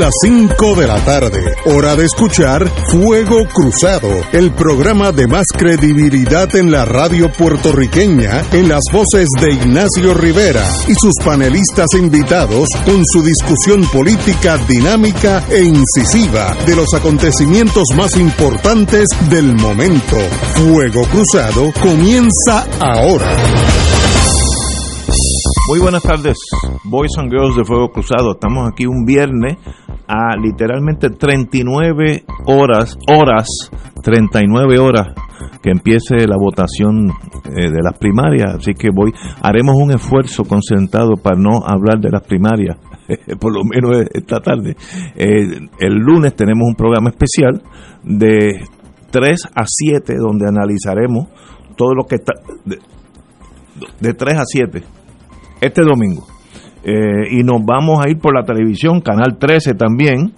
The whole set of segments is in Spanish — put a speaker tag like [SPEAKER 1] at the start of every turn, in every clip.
[SPEAKER 1] Las 5 de la tarde, hora de escuchar Fuego Cruzado, el programa de más credibilidad en la radio puertorriqueña, en las voces de Ignacio Rivera y sus panelistas invitados con su discusión política dinámica e incisiva de los acontecimientos más importantes del momento. Fuego Cruzado comienza ahora.
[SPEAKER 2] Muy buenas tardes, Boys and Girls de Fuego Cruzado. Estamos aquí un viernes a literalmente 39 horas, horas, 39 horas que empiece la votación eh, de las primarias. Así que voy, haremos un esfuerzo concentrado para no hablar de las primarias, por lo menos esta tarde. Eh, el lunes tenemos un programa especial de 3 a 7 donde analizaremos todo lo que está de, de 3 a 7 este domingo. Eh, y nos vamos a ir por la televisión, Canal 13 también,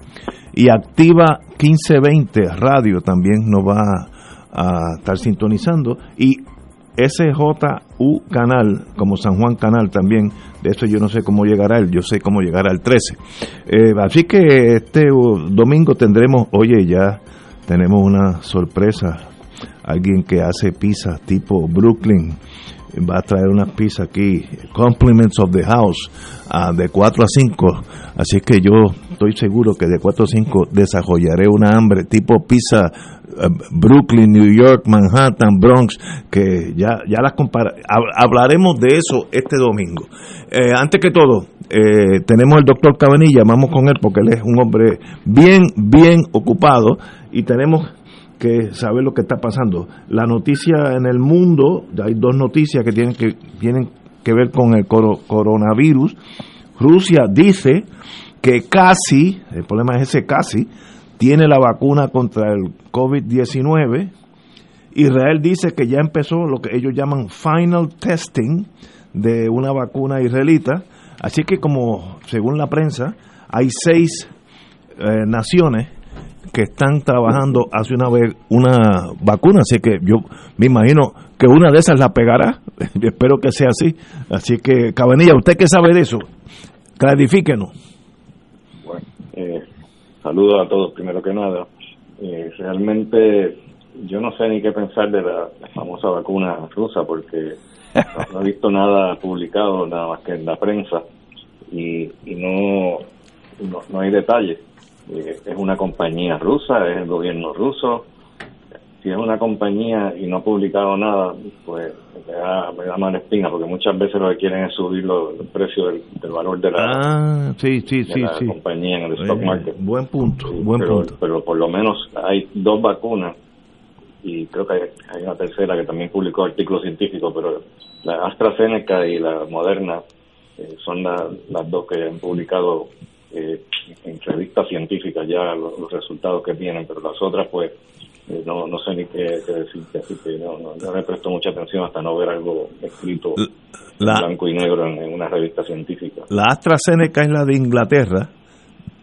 [SPEAKER 2] y Activa 1520 Radio también nos va a, estar sintonizando, y SJU Canal, como San Juan Canal también, de eso yo no sé cómo llegará él, yo sé cómo llegará al 13. Eh, así que este domingo tendremos, oye, ya tenemos una sorpresa, alguien que hace pizza tipo Brooklyn va a traer unas pizzas aquí, Compliments of the House, uh, de 4 a 5. Así que yo estoy seguro que de 4 a 5 desarrollaré una hambre tipo pizza uh, Brooklyn, New York, Manhattan, Bronx, que ya, ya las compara hablaremos de eso este domingo. Eh, antes que todo, eh, tenemos el doctor Cabanilla, vamos con él porque él es un hombre bien, bien ocupado y tenemos que saber lo que está pasando. La noticia en el mundo, hay dos noticias que tienen que, tienen que ver con el coronavirus. Rusia dice que casi, el problema es ese casi, tiene la vacuna contra el COVID-19. Israel dice que ya empezó lo que ellos llaman final testing de una vacuna israelita. Así que como según la prensa, hay seis eh, naciones que están trabajando hacia una, una vacuna, así que yo me imagino que una de esas la pegará, espero que sea así. Así que, Cabanilla, ¿usted qué sabe de eso? Clarifíquenos.
[SPEAKER 3] Bueno, eh, saludos a todos, primero que nada. Eh, realmente yo no sé ni qué pensar de la, famosa vacuna rusa, porque no, he visto nada publicado, nada más que en la prensa, y, y no, no, no hay detalles eh, es una compañía rusa, es el gobierno ruso. Si es una compañía y no ha publicado nada, pues me da, me da mala espina, porque muchas veces lo que quieren es subir el precio del, valor de la,
[SPEAKER 2] ah, sí, sí, sí,
[SPEAKER 3] compañía en el stock market.
[SPEAKER 2] Buen punto, buen
[SPEAKER 3] pero,
[SPEAKER 2] punto.
[SPEAKER 3] Pero por lo menos hay dos vacunas y creo que hay, una tercera que también publicó artículos científicos, pero la AstraZeneca y la Moderna eh, son las dos que han publicado eh, en revistas científicas ya los, resultados que tienen, pero las otras pues eh, no, no sé ni qué, decirte, así que no, no, me presto mucha atención hasta no ver algo escrito blanco y negro en, una revista científica.
[SPEAKER 2] La AstraZeneca es la de Inglaterra.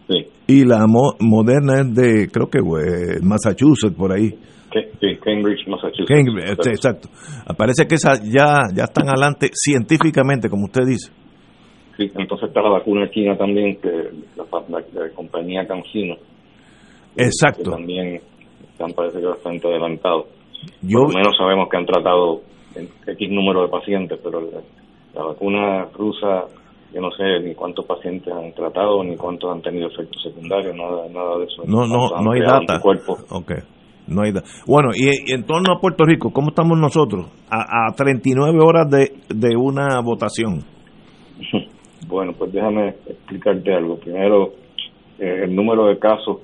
[SPEAKER 3] Sí.
[SPEAKER 2] Y la Moderna es de, creo que eh, Massachusetts, por ahí.
[SPEAKER 3] Sí, Cambridge, Massachusetts.
[SPEAKER 2] Cambridge, exacto. Parece que esas ya, ya están adelante científicamente, como usted dice
[SPEAKER 3] entonces está la vacuna china también, que la, compañía CanSino.
[SPEAKER 2] Exacto.
[SPEAKER 3] Que también están, parece que bastante adelantados. Yo, Por lo menos sabemos que han tratado X número de pacientes, pero la, vacuna rusa, yo no sé ni cuántos pacientes han tratado, ni cuántos han tenido efectos secundarios, nada, nada de eso.
[SPEAKER 2] No, no, no hay data. Okay. No hay bueno, y, en torno a Puerto Rico, ¿cómo estamos nosotros? A, a 39 horas de, de una votación.
[SPEAKER 3] Bueno, pues déjame explicarte algo. Primero, eh, el número de casos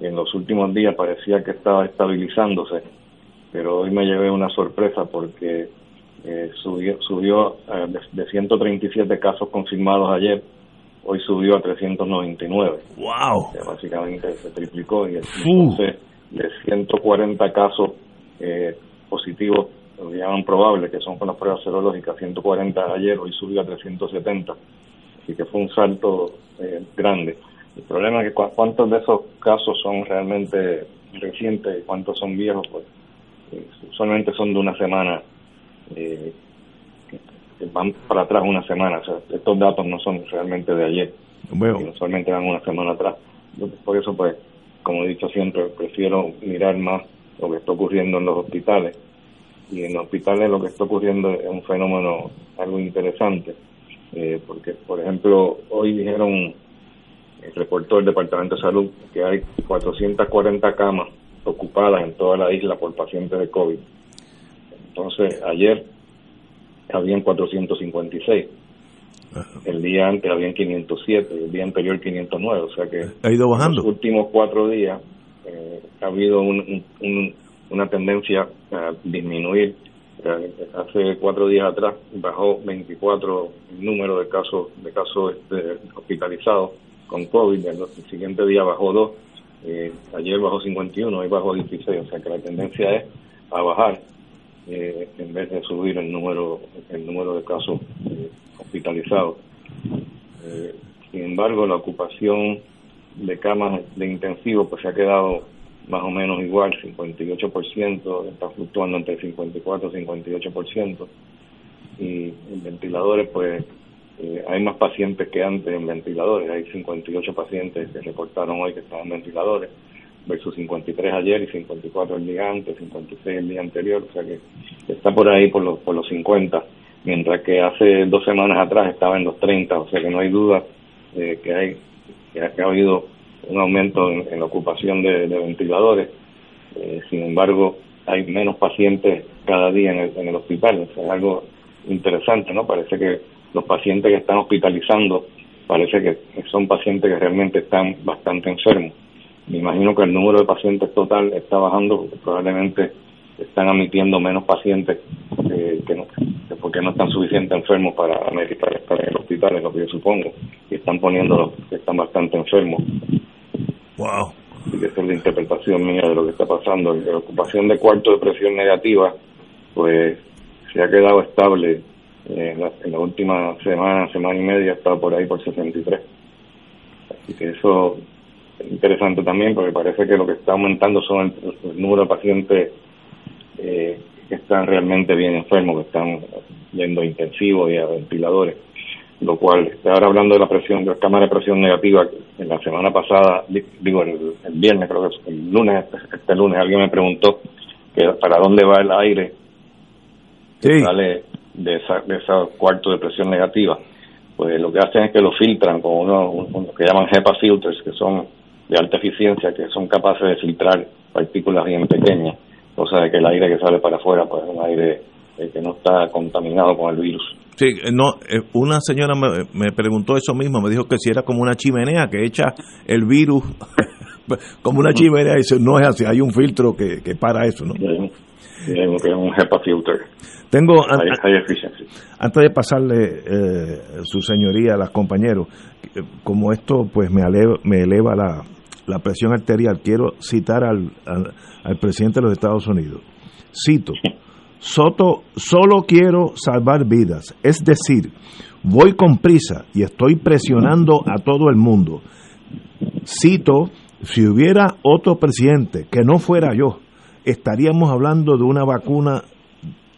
[SPEAKER 3] en los últimos días parecía que estaba estabilizándose, pero hoy me llevé una sorpresa porque eh, subió, subió eh, de, 137 casos confirmados ayer, hoy subió a 399.
[SPEAKER 2] ¡Wow!
[SPEAKER 3] básicamente se triplicó y entonces de 140 casos positivos, lo llaman probables, que son con las pruebas serológicas, 140 ayer, hoy subió a 370 y que fue un salto eh, grande. El problema es que cuántos de esos casos son realmente recientes y cuántos son viejos, pues eh, solamente son de una semana, eh, van para atrás una semana, o sea, estos datos no son realmente de ayer, bueno. solamente van una semana atrás. siempre prefiero mirar más lo que está ocurriendo en los hospitales. Y en los hospitales lo que está ocurriendo es un fenómeno algo interesante, eh, porque, por ejemplo, hoy dijeron, reportó el Departamento de Salud que hay 440 camas ocupadas en toda la isla por pacientes de COVID. Entonces, ayer habían 456. El día antes habían 507, el día anterior 509, o sea que
[SPEAKER 2] ha ido bajando.
[SPEAKER 3] En los últimos cuatro días eh, ha habido una tendencia a disminuir. Hace cuatro días atrás bajó 24 el número de casos de casos este, hospitalizados con COVID, el, siguiente día bajó 2, eh, ayer bajó 51, hoy bajó 16, o sea que la tendencia es a bajar eh, en vez de subir el número el número de casos eh, hospitalizados. Eh, sin embargo, la ocupación de camas de intensivo pues se ha quedado más o menos igual, 58%, está fluctuando entre 54 y 58%, y en ventiladores pues hay más pacientes que antes en ventiladores, hay 58 pacientes que reportaron hoy que estaban en ventiladores, versus 53 ayer y 54 el día antes, 56 el día anterior, o sea que está por ahí por los, por los 50, mientras que hace dos semanas atrás estaba en los 30, o sea que no hay duda eh, que hay que ha, habido un aumento en, la ocupación de, ventiladores, eh, sin embargo hay menos pacientes cada día en el, en el hospital, es algo interesante, ¿no? Parece que los pacientes que están hospitalizando parece que son pacientes que realmente están bastante enfermos me imagino que el número de pacientes total está bajando, probablemente están admitiendo menos pacientes eh, que no, porque no están suficientes enfermos para, para estar en el hospital, es lo que yo supongo, y están poniendo que están bastante enfermos.
[SPEAKER 2] Wow.
[SPEAKER 3] Y esa es la interpretación mía de lo que está pasando. La ocupación de cuarto de presión negativa, pues se ha quedado estable eh, en, la, en la última semana, semana y media, estado por ahí por 63. Así que eso interesante también porque parece que lo que está aumentando son el, número de pacientes eh, que están realmente bien enfermos, que están yendo a intensivos y a ventiladores, lo cual, ahora hablando de la presión, de la cámara de presión negativa, en la semana pasada, digo, el, viernes, creo que el lunes, este lunes, alguien me preguntó que para dónde va el aire que sale de esa, de esa cuarto de presión negativa. Pues lo que hacen es que lo filtran con uno, uno que llaman HEPA filters, que son de alta eficiencia que son capaces de filtrar partículas bien pequeñas, o sea, que el aire que sale para afuera pues es un aire eh, que no está contaminado con el virus.
[SPEAKER 2] Sí, eh, no, eh, una señora me, preguntó eso mismo, me dijo que si era como una chimenea que echa el virus como una chimenea, y no es así, hay un filtro que, que para eso, ¿no?
[SPEAKER 3] Sí, un HEPA filter.
[SPEAKER 2] Tengo, antes de pasarle su señoría a las compañeros, como esto pues me eleva, me eleva la, la presión arterial, quiero citar al, al, presidente de los Estados Unidos. Cito, Soto, solo quiero salvar vidas, es decir, voy con prisa y estoy presionando a todo el mundo. Cito, si hubiera otro presidente que no fuera yo, estaríamos hablando de una vacuna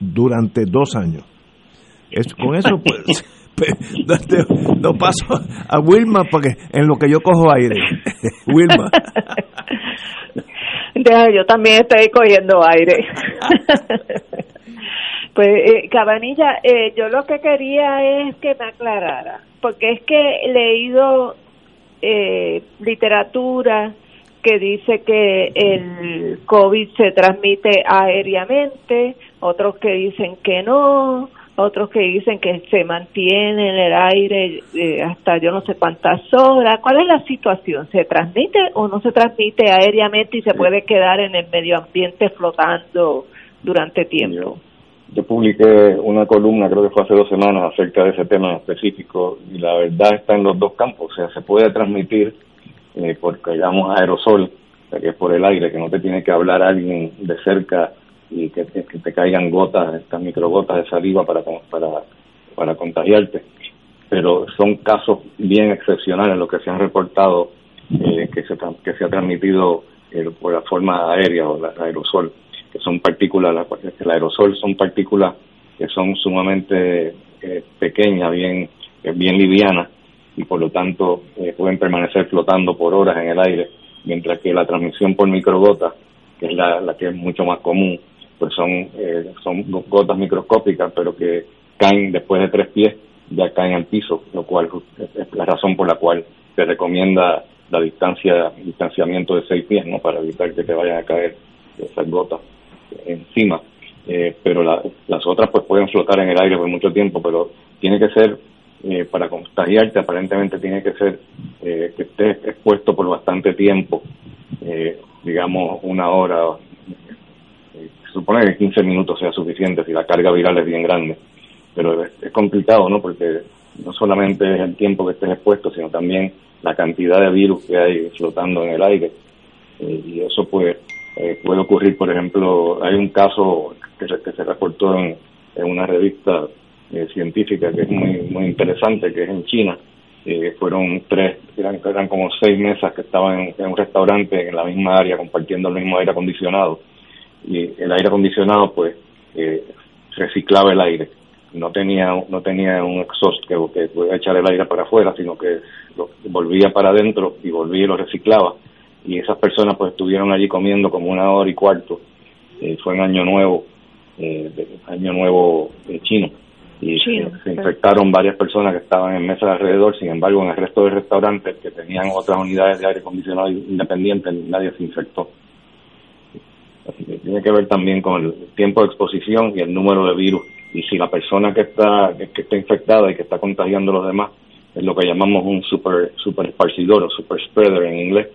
[SPEAKER 2] durante dos años. Es, con eso, pues, no paso a Wilma porque en lo que yo cojo aire. Wilma.
[SPEAKER 4] yo también estoy cogiendo aire. Pues, eh, Cabanilla, eh, yo lo que quería es que me aclarara, porque es que he leído eh, literatura que dice que el COVID se transmite aéreamente, otros que dicen que no, otros que dicen que se mantiene en el aire eh, hasta yo no sé cuántas horas. ¿Cuál es la situación? ¿Se transmite o no se transmite aéreamente y se puede quedar en el medio ambiente flotando durante tiempo?
[SPEAKER 3] Yo, publiqué una columna, creo que fue hace dos semanas, acerca de ese tema específico y la verdad está en los dos campos. O sea, se puede transmitir eh, porque llamamos aerosol, que es por el aire, que no te tiene que hablar alguien de cerca y que, te caigan gotas, estas microgotas de saliva para, para, para contagiarte. Pero son casos bien excepcionales los que se han reportado eh, que, se, que se ha transmitido eh, por la forma aérea o la, aerosol, que son partículas, la, el aerosol son partículas que son sumamente eh, pequeñas, bien, bien livianas y por lo tanto pueden permanecer flotando por horas en el aire mientras que la transmisión por microgotas, que es la, la que es mucho más común, pues son, eh, son gotas microscópicas, pero que caen después de tres pies, ya caen al piso, lo cual es la razón por la cual se recomienda la distancia, distanciamiento de seis pies, ¿no? Para evitar que te vayan a caer esas gotas encima. Eh, pero las otras pues pueden flotar en el aire por mucho tiempo, pero tiene que ser, eh, para contagiarte aparentemente tiene que ser eh, que estés expuesto por bastante tiempo, digamos una hora, se supone que 15 minutos sea suficiente si la carga viral es bien grande, pero es, complicado, ¿no? Porque no solamente es el tiempo que estés expuesto, sino también la cantidad de virus que hay flotando en el aire. y eso pues puede ocurrir, por ejemplo, hay un caso que se, que se reportó en, una revista eh, científica que es muy muy interesante, que es en China. Eh, fueron tres, eran, eran como seis mesas que estaban en, un restaurante en la misma área compartiendo el mismo aire acondicionado. Y el aire acondicionado, pues, eh, reciclaba el aire. No tenía, no tenía un exhaust que, que podía echar el aire para afuera, sino que lo volvía para adentro y volvía y lo reciclaba. Y esas personas, pues, estuvieron allí comiendo como una hora y cuarto. fue en Año Nuevo eh, Año Nuevo eh, chino. Y se infectaron varias personas que estaban en mesas alrededor, sin embargo, en el resto de restaurantes que tenían otras unidades de aire acondicionado independientes, nadie se infectó. Así que tiene que ver también con el tiempo de exposición y el número de virus. Y si la persona que está, que, está infectada y que está contagiando a los demás es lo que llamamos un super, super esparcidor o super spreader en inglés,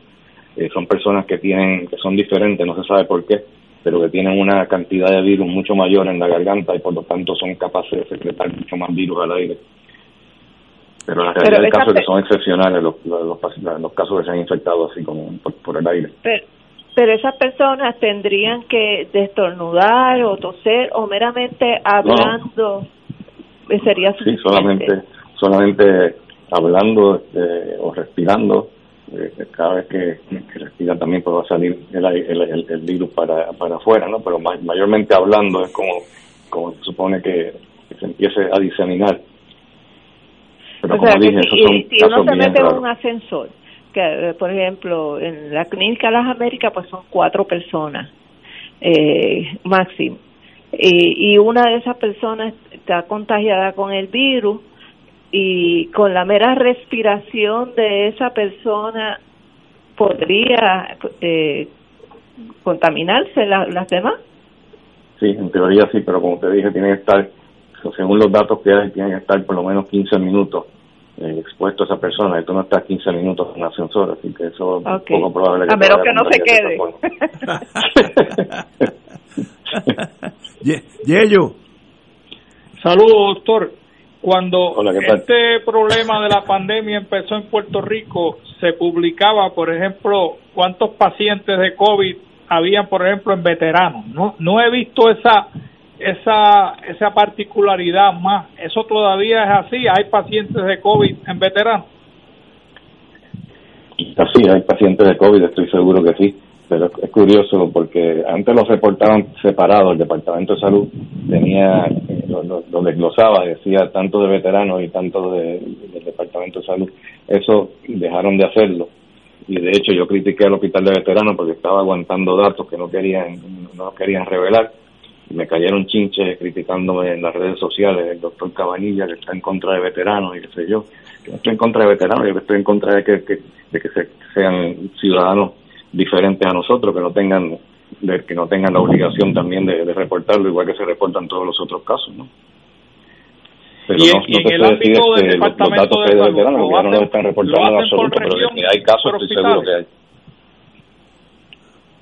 [SPEAKER 3] eh, son personas que tienen, que son diferentes, no se sabe por qué, pero que tienen una cantidad de virus mucho mayor en la garganta y por lo tanto son capaces de secretar mucho más virus al aire. Pero la realidad del caso es que son excepcionales los, los, casos que se han infectado así como por, el aire.
[SPEAKER 4] Pero, esas personas tendrían que destornudar o toser o meramente hablando sería suficiente.
[SPEAKER 3] Sí, solamente, solamente hablando este, o respirando eh, cada vez que, respira también puede salir el, el, virus para, para afuera, ¿no? Pero mayormente hablando es como, como se supone que, se empiece a diseminar.
[SPEAKER 4] Pero como dije, si, son si uno se mete en un ascensor, que por ejemplo en la clínica de las Américas pues son cuatro personas eh, máximo y, y una de esas personas está contagiada con el virus y con la mera respiración de esa persona podría eh, contaminarse las demás.
[SPEAKER 3] Sí, en teoría sí, pero como te dije, tiene que estar, según los datos que hay, tiene que estar por lo menos 15 minutos eh, expuesto a esa persona y tú no estás 15 minutos en el ascensor, así que eso es poco probable
[SPEAKER 4] que A menos que no se
[SPEAKER 2] quede. Yello.
[SPEAKER 5] Saludos, doctor. Cuando este problema de la pandemia empezó en Puerto Rico, se publicaba, por ejemplo, cuántos pacientes de COVID habían, por ejemplo, en veteranos. No, no he visto esa esa esa particularidad más. Eso todavía es así. Hay pacientes de COVID en veteranos.
[SPEAKER 3] Así, hay pacientes de COVID, estoy seguro que sí pero es curioso porque antes los reportaban separados, el Departamento de Salud tenía, eh, lo, desglosaba, decía tanto de veteranos y tanto de, del Departamento de Salud. Eso dejaron de hacerlo. Y de hecho yo critiqué al Hospital de Veteranos porque estaba aguantando datos que no querían, no querían revelar. Me cayeron chinches criticándome en las redes sociales, el doctor Cabanilla que está en contra de veteranos y qué sé yo. Que no estoy en contra de veteranos, yo estoy en contra de que, de que sean ciudadanos diferentes a nosotros, que no tengan de, que no tengan la obligación también de, reportarlo, igual que se reportan todos los otros casos, ¿no?
[SPEAKER 5] Pero y, no, en, no el ámbito del Departamento de Salud,
[SPEAKER 3] lo, no están reportando en absoluto, pero que hay casos, estoy seguro que hay.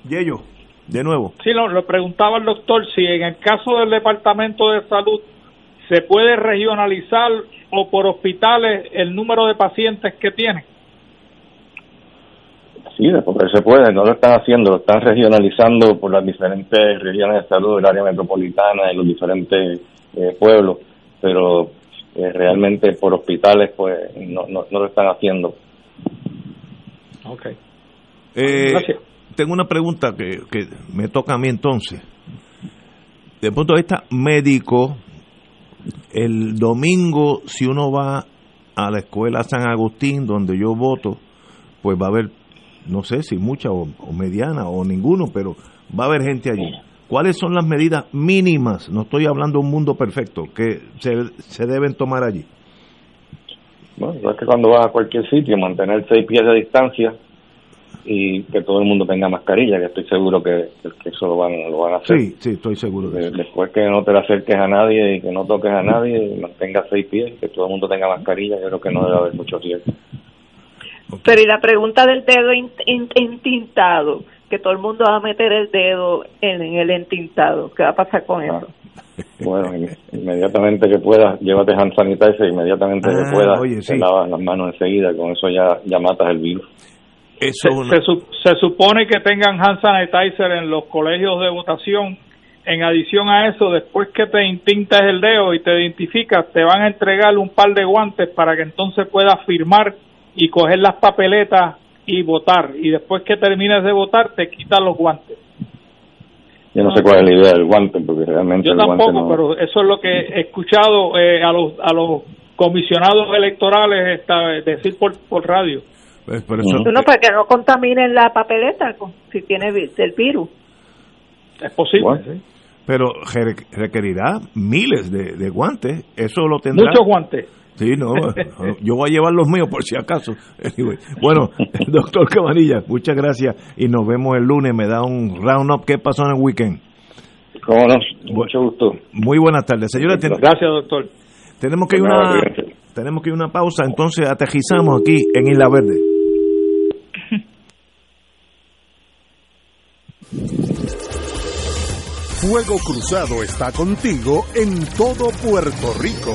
[SPEAKER 2] Yello, de nuevo.
[SPEAKER 5] Sí, lo, le preguntaba el doctor si en el caso del Departamento de Salud se puede regionalizar o por hospitales el número de pacientes que tienen.
[SPEAKER 3] Sí, porque se puede, no lo están haciendo, lo están regionalizando por las diferentes regiones de salud del área metropolitana y los diferentes eh, pueblos, pero eh, realmente por hospitales pues no, no, lo están haciendo.
[SPEAKER 5] Ok.
[SPEAKER 2] Eh, tengo una pregunta que, que me toca a mí entonces. Desde el punto de vista médico, el domingo, si uno va a la escuela San Agustín, donde yo voto, pues va a haber no sé si mucha o, mediana o ninguno, pero va a haber gente allí. ¿Cuáles son las medidas mínimas? No estoy hablando de un mundo perfecto que se, se deben tomar allí.
[SPEAKER 3] Bueno, es que cuando vas a cualquier sitio, mantener seis pies de distancia y que todo el mundo tenga mascarilla, que estoy seguro que, eso lo van, lo van a hacer.
[SPEAKER 2] Sí, sí, estoy seguro de
[SPEAKER 3] Después que no te acerques a nadie y que no toques a nadie, y mantengas seis pies, que todo el mundo tenga mascarilla, yo creo que no debe haber mucho riesgo.
[SPEAKER 4] Pero y la pregunta del dedo entintado, que todo el mundo va a meter el dedo en, el entintado, ¿qué va a pasar con ah. eso?
[SPEAKER 3] Bueno, inmediatamente que puedas, llévate hand sanitizer, inmediatamente que ah, puedas, te lavas las manos enseguida, con eso ya, ya matas el virus.
[SPEAKER 5] Eso se, supone que tengan hand sanitizer en los colegios de votación. En adición a eso, después que te intintas el dedo y te identificas, te van a entregar un par de guantes para que entonces puedas firmar y coger las papeletas y votar. Y después que termines de votar, te quitan los guantes.
[SPEAKER 3] Yo no sé cuál es la idea del guante, porque realmente.
[SPEAKER 5] Yo tampoco, pero eso es lo que he escuchado eh, a, los, a los comisionados electorales esta, decir por, por radio.
[SPEAKER 4] Pues para que no contaminen la papeleta si tiene el virus.
[SPEAKER 5] Es posible.
[SPEAKER 2] Pero requerirá miles de, guantes. Eso lo tendrá.
[SPEAKER 5] Muchos guantes.
[SPEAKER 2] Sí, no, yo voy a llevar los míos por si acaso. Bueno, doctor Cabanilla, muchas gracias y nos vemos el lunes. Me da un round up. ¿Qué pasó en el weekend?
[SPEAKER 3] Cómo no, mucho gusto.
[SPEAKER 2] Muy buenas tardes, señora.
[SPEAKER 5] Gracias, doctor.
[SPEAKER 2] Tenemos que ir una, tenemos que ir una pausa, entonces aterrizamos aquí en Isla Verde.
[SPEAKER 1] Fuego Cruzado está contigo en todo Puerto Rico.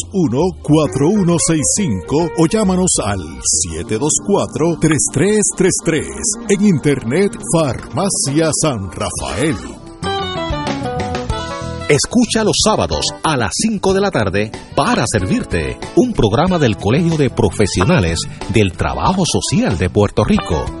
[SPEAKER 1] 14165 o llámanos al 724-3333. En Internet, Farmacia San Rafael.
[SPEAKER 6] Escucha los sábados a las 5 de la tarde para servirte un programa del Colegio de Profesionales del Trabajo Social de Puerto Rico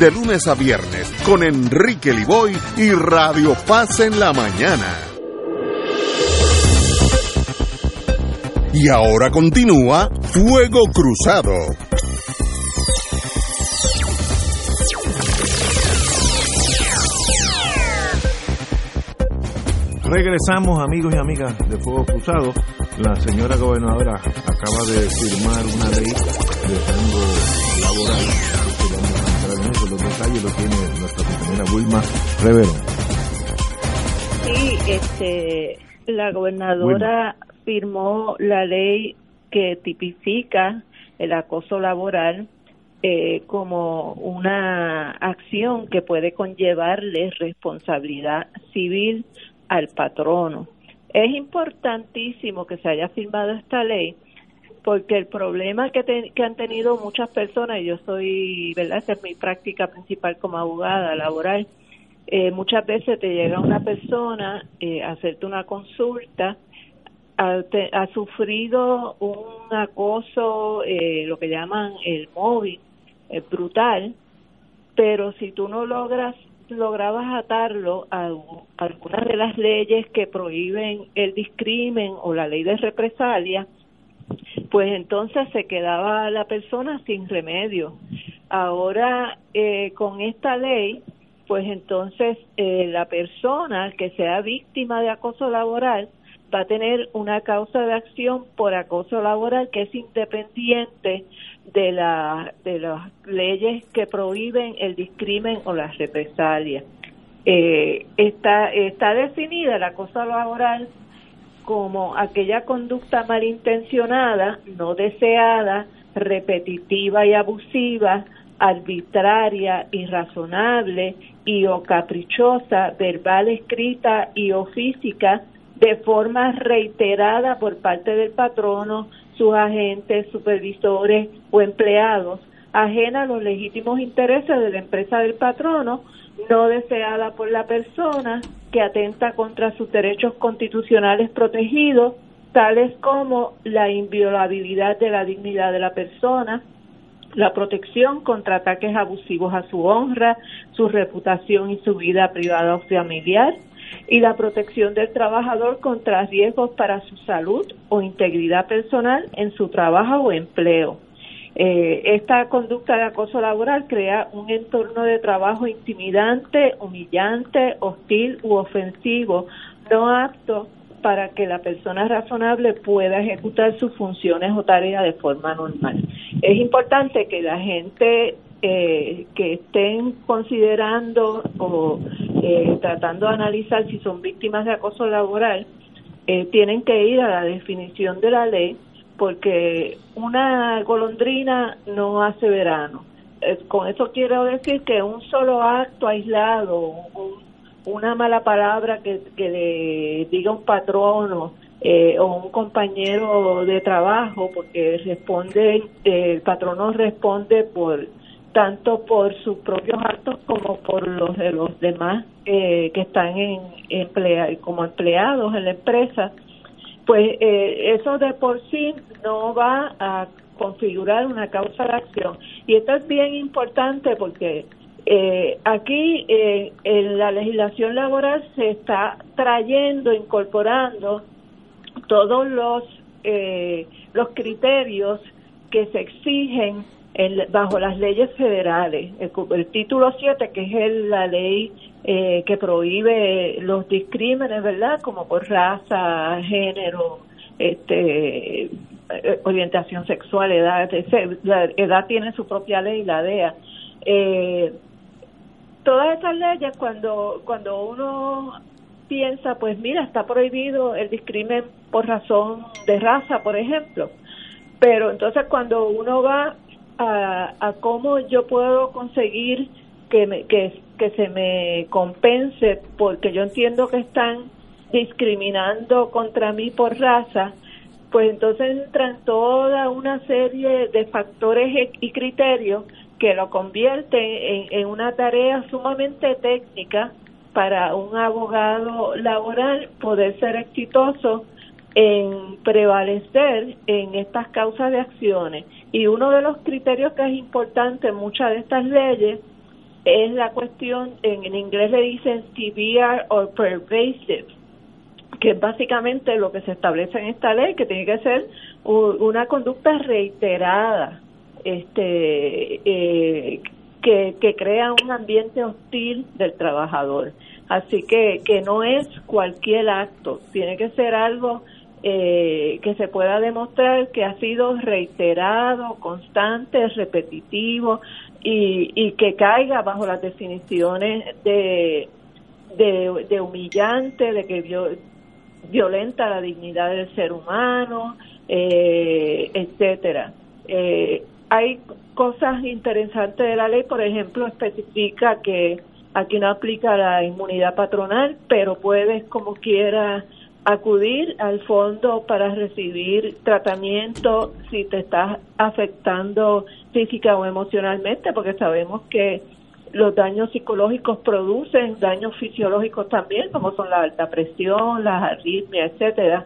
[SPEAKER 1] de lunes a viernes con Enrique Liboy y Radio Paz en la mañana. Y ahora continúa Fuego Cruzado.
[SPEAKER 2] Regresamos amigos y amigas de Fuego Cruzado. La señora gobernadora acaba de firmar una ley de rango laboral los detalles lo tiene nuestra compañera Wilma Revero.
[SPEAKER 4] Sí, este, la gobernadora firmó la ley que tipifica el acoso laboral eh, como una acción que puede conllevarle responsabilidad civil al patrono. Es importantísimo que se haya firmado esta ley porque el problema que, han tenido muchas personas, y yo soy, ¿verdad? Esa es mi práctica principal como abogada laboral, eh, muchas veces te llega una persona eh, a hacerte una consulta, ha, sufrido un acoso, eh, lo que llaman el móvil, brutal, pero si tú no logras lograbas atarlo a, algunas de las leyes que prohíben el discrimen o la ley de represalia, pues entonces se quedaba la persona sin remedio. Ahora, eh, con esta ley, pues entonces eh, la persona que sea víctima de acoso laboral va a tener una causa de acción por acoso laboral que es independiente de, de las leyes que prohíben el discrimen o las represalias. Eh, está, está definida el acoso laboral como aquella conducta malintencionada, no deseada, repetitiva y abusiva, arbitraria, irrazonable y o caprichosa, verbal, escrita y o física, de forma reiterada por parte del patrono, sus agentes, supervisores o empleados, ajena a los legítimos intereses de la empresa del patrono, no deseada por la persona, que atenta contra sus derechos constitucionales protegidos, tales como la inviolabilidad de la dignidad de la persona, la protección contra ataques abusivos a su honra, su reputación y su vida privada o familiar, y la protección del trabajador contra riesgos para su salud o integridad personal en su trabajo o empleo. Eh, esta conducta de acoso laboral crea un entorno de trabajo intimidante, humillante, hostil u ofensivo, no apto para que la persona razonable pueda ejecutar sus funciones o tareas de forma normal. Es importante que la gente eh, que estén considerando o eh, tratando de analizar si son víctimas de acoso laboral, eh, tienen que ir a la definición de la ley porque una golondrina no hace verano. con eso quiero decir que un solo acto aislado, una mala palabra que, le diga un patrono o un compañero de trabajo, porque responde, el patrono responde por tanto por sus propios actos como por los de los demás eh, que están en como empleados en la empresa pues eh, eso de por sí no va a configurar una causa de acción y esto es bien importante porque eh, aquí en la legislación laboral se está trayendo incorporando todos los los criterios que se exigen bajo las leyes federales. El, título 7, que es la ley eh, que prohíbe los discrímenes, ¿verdad? Como por raza, género, este eh, orientación sexual, edad, La edad tiene su propia ley, la DEA. Eh, todas esas leyes, cuando, cuando uno piensa, pues mira, está prohibido el discrimen por razón de raza, por ejemplo. Pero entonces cuando uno va a, cómo yo puedo conseguir que, me, que, que se me compense, porque yo entiendo que están discriminando contra mí por raza, pues entonces entran toda una serie de factores y criterios que lo convierten en, en una tarea sumamente técnica para un abogado laboral poder ser exitoso en prevalecer en estas causas de acciones. Y uno de los criterios que es importante en muchas de estas leyes es la cuestión, en, inglés le dicen severe or pervasive, que es básicamente lo que se establece en esta ley, que tiene que ser una conducta reiterada, este, eh, que, que crea un ambiente hostil del trabajador. Así que, que no es cualquier acto, tiene que ser algo eh, que se pueda demostrar que ha sido reiterado, constante, repetitivo y, y que caiga bajo las definiciones de, de, humillante, de que violenta la dignidad del ser humano, eh, etcétera. Eh, hay cosas interesantes de la ley, por ejemplo, especifica que aquí no aplica la inmunidad patronal, pero puedes como quiera acudir al fondo para recibir tratamiento si te estás afectando física o emocionalmente, porque sabemos que los daños psicológicos producen daños fisiológicos también, como son la alta presión, las arritmias, etcétera.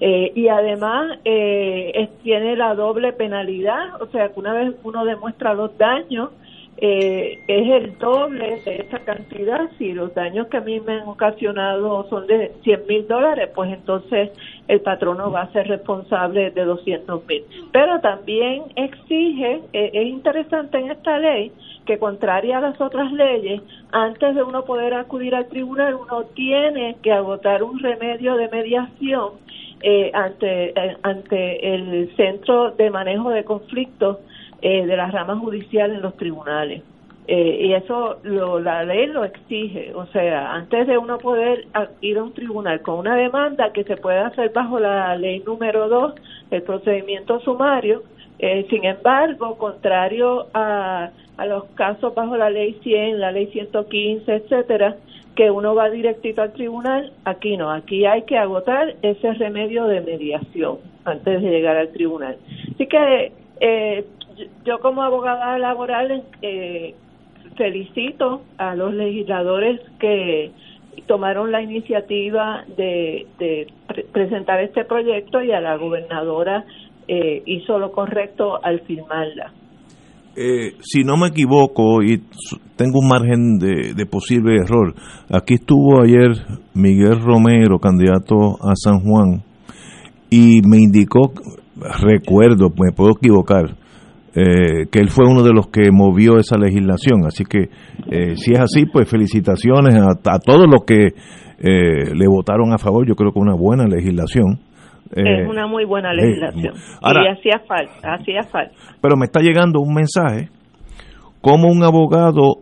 [SPEAKER 4] Eh, y además eh, tiene la doble penalidad, o sea que una vez uno demuestra los daños, eh, es el doble de esa cantidad. Si los daños que a mí me han ocasionado son de 100 mil dólares, pues entonces el patrono va a ser responsable de 200 mil. Pero también exige, eh, es interesante en esta ley, que contraria a las otras leyes, antes de uno poder acudir al tribunal, uno tiene que agotar un remedio de mediación eh, ante, ante el Centro de Manejo de Conflictos eh, de las ramas judiciales en los tribunales. Eh, y eso lo, la ley lo exige, o sea, antes de uno poder ir a un tribunal con una demanda que se puede hacer bajo la ley número 2, el procedimiento sumario, eh, sin embargo, contrario a, a los casos bajo la ley 100, la ley 115, etcétera, que uno va directito al tribunal, aquí no, aquí hay que agotar ese remedio de mediación antes de llegar al tribunal. Así que eh, yo como abogada laboral eh, felicito a los legisladores que tomaron la iniciativa de, presentar este proyecto y a la gobernadora eh, hizo lo correcto al firmarla.
[SPEAKER 2] Eh, si no me equivoco y tengo un margen de, de, posible error, aquí estuvo ayer Miguel Romero, candidato a San Juan, y me indicó, recuerdo, me puedo equivocar, eh, que él fue uno de los que movió esa legislación. Así que eh, si es así, pues felicitaciones a, todos los que eh, le votaron a favor. Yo creo que una buena legislación.
[SPEAKER 4] es una muy buena legislación. y hacía falta, hacía falta.
[SPEAKER 2] Pero me está llegando un mensaje como un abogado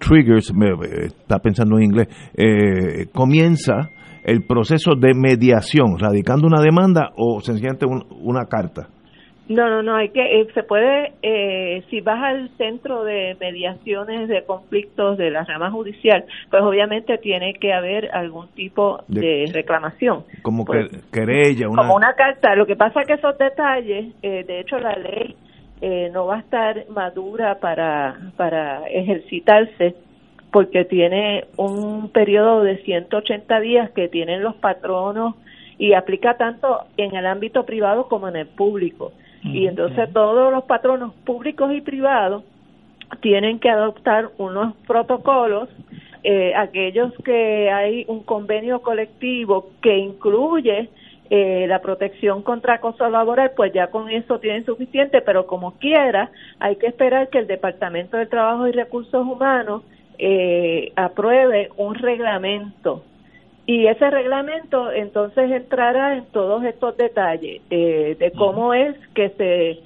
[SPEAKER 2] triggers, me, está pensando en inglés, comienza el proceso de mediación, radicando una demanda o sencillamente una carta.
[SPEAKER 4] No, no, no, hay que, eh, se puede, eh, si vas al centro de mediaciones de conflictos de la rama judicial, pues obviamente tiene que haber algún tipo de, reclamación.
[SPEAKER 2] Como
[SPEAKER 4] pues,
[SPEAKER 2] querella,
[SPEAKER 4] una... Como una carta. Lo que pasa es que esos detalles, eh, de hecho la ley no va a estar madura para, para ejercitarse porque tiene un periodo de 180 días que tienen los patronos y aplica tanto en el ámbito privado como en el público. Y entonces todos los patronos públicos y privados tienen que adoptar unos protocolos, eh, aquellos que hay un convenio colectivo que incluye eh, la protección contra acoso laboral, pues ya con eso tienen suficiente, pero como quiera, hay que esperar que el Departamento de Trabajo y Recursos Humanos eh, apruebe un reglamento y ese reglamento entonces entrará en todos estos detalles eh, de cómo es que se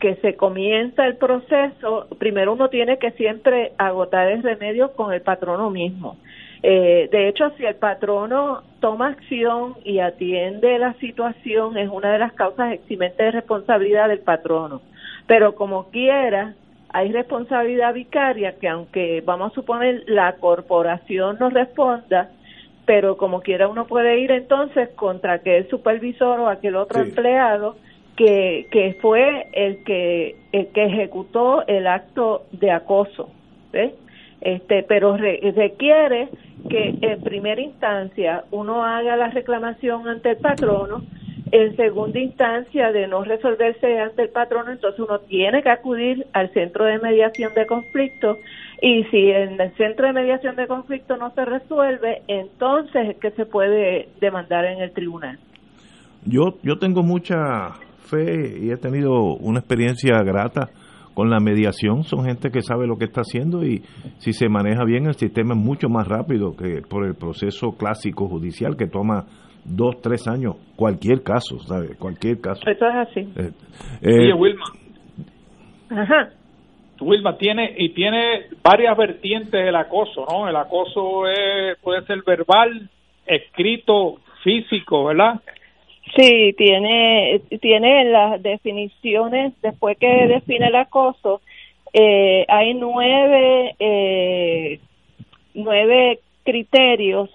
[SPEAKER 4] que se comienza el proceso. Primero uno tiene que siempre agotar el remedio con el patrono mismo. Eh, de hecho, si el patrono toma acción y atiende la situación, es una de las causas eximentes de responsabilidad del patrono. Pero como quiera, hay responsabilidad vicaria que aunque vamos a suponer la corporación no responda, pero como quiera uno puede ir entonces contra aquel supervisor o aquel otro empleado que, que fue el que el que ejecutó el acto de acoso este pero requiere que en primera instancia uno haga la reclamación ante el patrono en segunda instancia de no resolverse ante el patrono entonces uno tiene que acudir al centro de mediación de conflictos y si en el centro de mediación de conflicto no se resuelve, entonces es que se puede demandar en el tribunal.
[SPEAKER 2] Yo, yo tengo mucha fe y he tenido una experiencia grata con la mediación. Son gente que sabe lo que está haciendo y si se maneja bien el sistema es mucho más rápido que por el proceso clásico judicial que toma dos, tres años, cualquier caso, ¿sabe? Cualquier caso.
[SPEAKER 4] Eso es así.
[SPEAKER 5] Eh, eh, Wilma. Ajá. Wilma tiene y tiene varias vertientes del acoso, ¿no? El acoso puede ser verbal, escrito, físico, ¿verdad?
[SPEAKER 4] Sí, tiene tiene las definiciones después que define el acoso eh, hay nueve eh, nueve criterios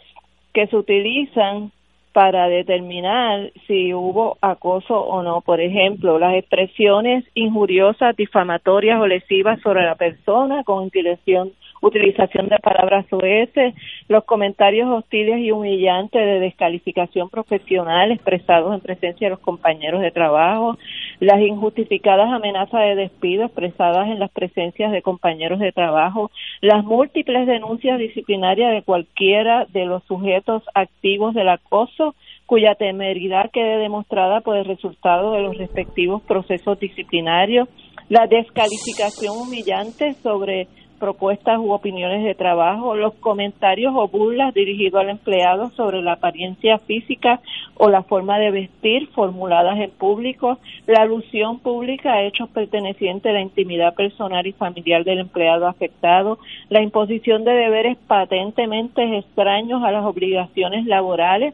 [SPEAKER 4] que se utilizan para determinar si hubo acoso o no. Por ejemplo, las expresiones injuriosas, difamatorias o lesivas sobre la persona con utilización, utilización de palabras soeces, los comentarios hostiles y humillantes de descalificación profesional expresados en presencia de los compañeros de trabajo, las injustificadas amenazas de despido expresadas en las presencias de compañeros de trabajo, las múltiples denuncias disciplinarias de cualquiera de los sujetos activos del acoso cuya temeridad quede demostrada por el resultado de los respectivos procesos disciplinarios, la descalificación humillante sobre propuestas u opiniones de trabajo, los comentarios o burlas dirigidos al empleado sobre la apariencia física o la forma de vestir formuladas en público, la alusión pública a hechos pertenecientes a la intimidad personal y familiar del empleado afectado, la imposición de deberes patentemente extraños a las obligaciones laborales,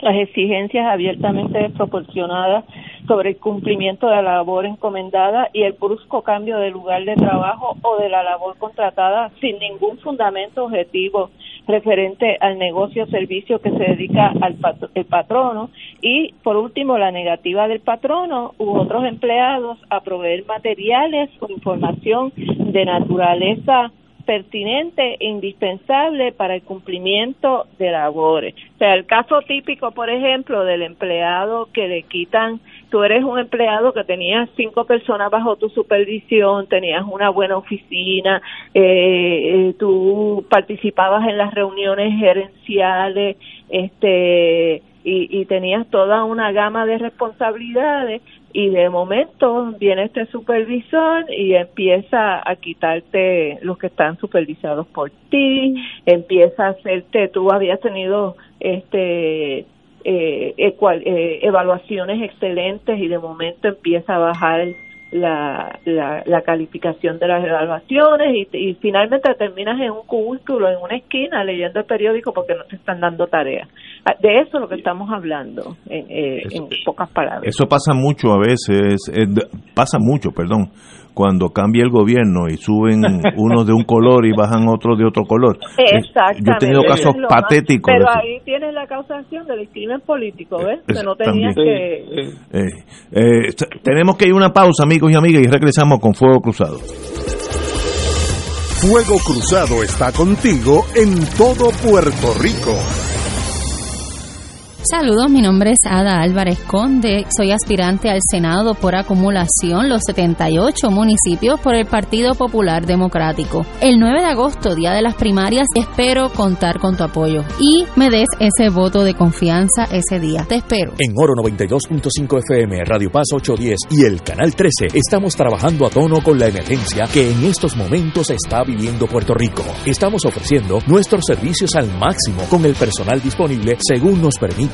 [SPEAKER 4] las exigencias abiertamente desproporcionadas sobre el cumplimiento de la labor encomendada y el brusco cambio de lugar de trabajo o de la labor contratada sin ningún fundamento objetivo referente al negocio o servicio que se dedica al el patrono. Y por último la negativa del patrono u otros empleados a proveer materiales o información de naturaleza pertinente e indispensable para el cumplimiento de labores. O sea, el caso típico, por ejemplo, del empleado que le quitan, tú eres un empleado que tenías cinco personas bajo tu supervisión, tenías una buena oficina, eh, eh tú participabas en las reuniones gerenciales, este y, y tenías toda una gama de responsabilidades y de momento viene este supervisor y empieza a quitarte los que están supervisados por ti, empieza a hacerte, tú habías tenido este eh, eh, evaluaciones excelentes y de momento empieza a bajar la, la, calificación de las evaluaciones y, y, finalmente terminas en un cubículo, en una esquina, leyendo el periódico porque no te están dando tareas. Ah, de eso es lo que estamos hablando, en, eh, en pocas palabras.
[SPEAKER 2] Eso pasa mucho a veces, pasa mucho, perdón, cuando cambia el gobierno y suben unos de un color y bajan otros de otro color.
[SPEAKER 4] Exactamente.
[SPEAKER 2] Yo he tenido casos patéticos.
[SPEAKER 4] Pero ahí tienes la causación del crimen político, ¿ves? Que no tenías que...
[SPEAKER 2] Eh, eh, tenemos que ir a una pausa, amigos y amigas, y regresamos con Fuego Cruzado.
[SPEAKER 1] Fuego Cruzado está contigo en todo Puerto Rico.
[SPEAKER 7] Saludos, mi nombre es Ada Álvarez Conde, soy aspirante al Senado por acumulación, los 78 municipios por el Partido Popular Democrático. El 9 de agosto, día de las primarias, espero contar con tu apoyo y me des ese voto de confianza ese día. Te espero.
[SPEAKER 6] En Oro 92.5 FM, Radio Paz 810 y el Canal 13 estamos trabajando a tono con la emergencia que en estos momentos está viviendo Puerto Rico. Estamos ofreciendo nuestros servicios al máximo con el personal disponible según nos permite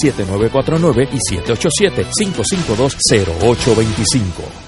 [SPEAKER 6] 7949 y 787-552-0825.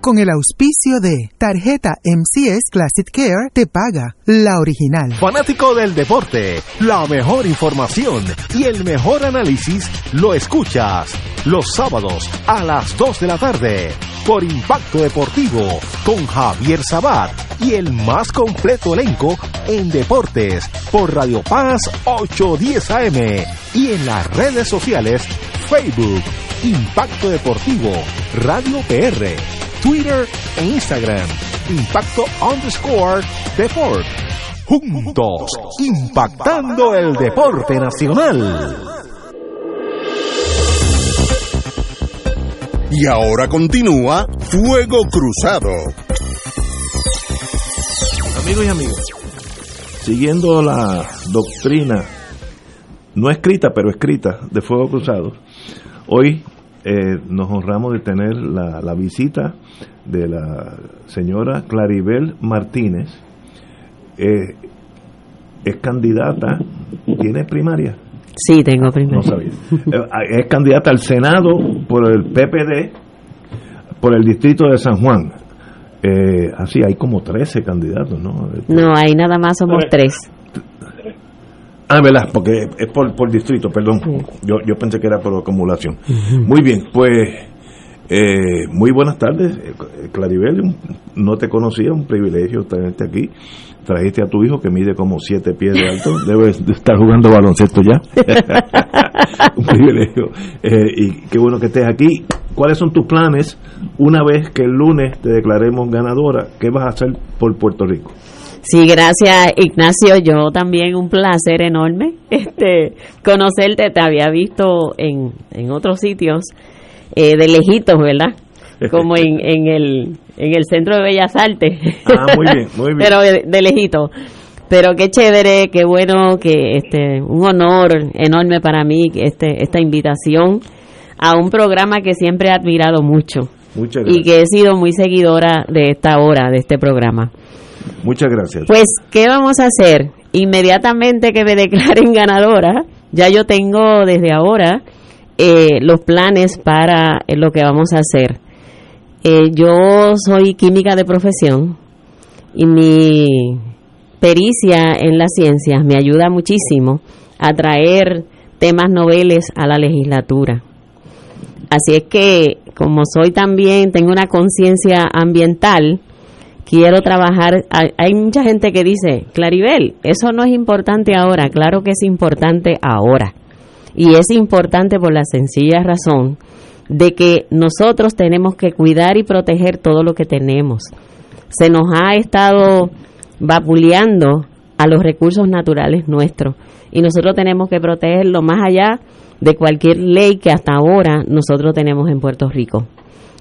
[SPEAKER 8] con el auspicio de Tarjeta MCS Classic Care te paga la original.
[SPEAKER 6] Fanático del deporte, la mejor información y el mejor análisis lo escuchas los sábados a las 2 de la tarde por Impacto Deportivo con Javier Sabat y el más completo elenco en deportes por Radio Paz 810 AM y en las redes sociales Facebook Impacto Deportivo Radio PR Twitter e Instagram. Impacto underscore Deport. juntos, impactando el deporte nacional.
[SPEAKER 1] Y ahora continúa Fuego Cruzado.
[SPEAKER 2] Amigos y amigas, siguiendo la doctrina, no escrita, pero escrita, de Fuego Cruzado, hoy eh, nos honramos de tener la, la visita de la señora Claribel Martínez, eh, es candidata, ¿tiene primaria?
[SPEAKER 9] Sí, tengo primaria.
[SPEAKER 2] No sabía. Eh, es candidata al Senado por el PPD, por el distrito de San Juan. Eh, así, hay como 13 candidatos, ¿no?
[SPEAKER 9] No, ahí nada más somos tres.
[SPEAKER 2] Ah, verdad, porque es por, por distrito, perdón. Yo, yo pensé que era por acumulación. Muy bien, pues eh, muy buenas tardes, eh, Claribel. No te conocía, un privilegio tenerte aquí. Trajiste a tu hijo que mide como siete pies de alto. Debe de estar jugando baloncesto ya. un privilegio. Eh, y qué bueno que estés aquí. ¿Cuáles son tus planes una vez que el lunes te declaremos ganadora? ¿Qué vas a hacer por Puerto Rico?
[SPEAKER 9] Sí, gracias Ignacio. Yo también un placer enorme este conocerte. Te había visto en, en otros sitios eh, de lejitos, ¿verdad? Como en, en, el, en el Centro de Bellas Artes.
[SPEAKER 2] Ah, muy bien, muy bien.
[SPEAKER 9] Pero de, de lejitos. Pero qué chévere, qué bueno, que este un honor enorme para mí este esta invitación a un programa que siempre he admirado mucho.
[SPEAKER 2] Muchas
[SPEAKER 9] Y que he sido muy seguidora de esta hora, de este programa.
[SPEAKER 2] Muchas gracias.
[SPEAKER 9] Pues, ¿qué vamos a hacer? Inmediatamente que me declaren ganadora, ya yo tengo desde ahora eh, los planes para eh, lo que vamos a hacer. Eh, yo soy química de profesión y mi pericia en las ciencias me ayuda muchísimo a traer temas noveles a la legislatura. Así es que, como soy también, tengo una conciencia ambiental, quiero trabajar. Hay, mucha gente que dice, Claribel, eso no es importante ahora. Claro que es importante ahora. Y es importante por la sencilla razón de que nosotros tenemos que cuidar y proteger todo lo que tenemos. Se nos ha estado vapuleando a los recursos naturales nuestros y nosotros tenemos que protegerlo más allá de cualquier ley que hasta ahora nosotros tenemos en Puerto Rico.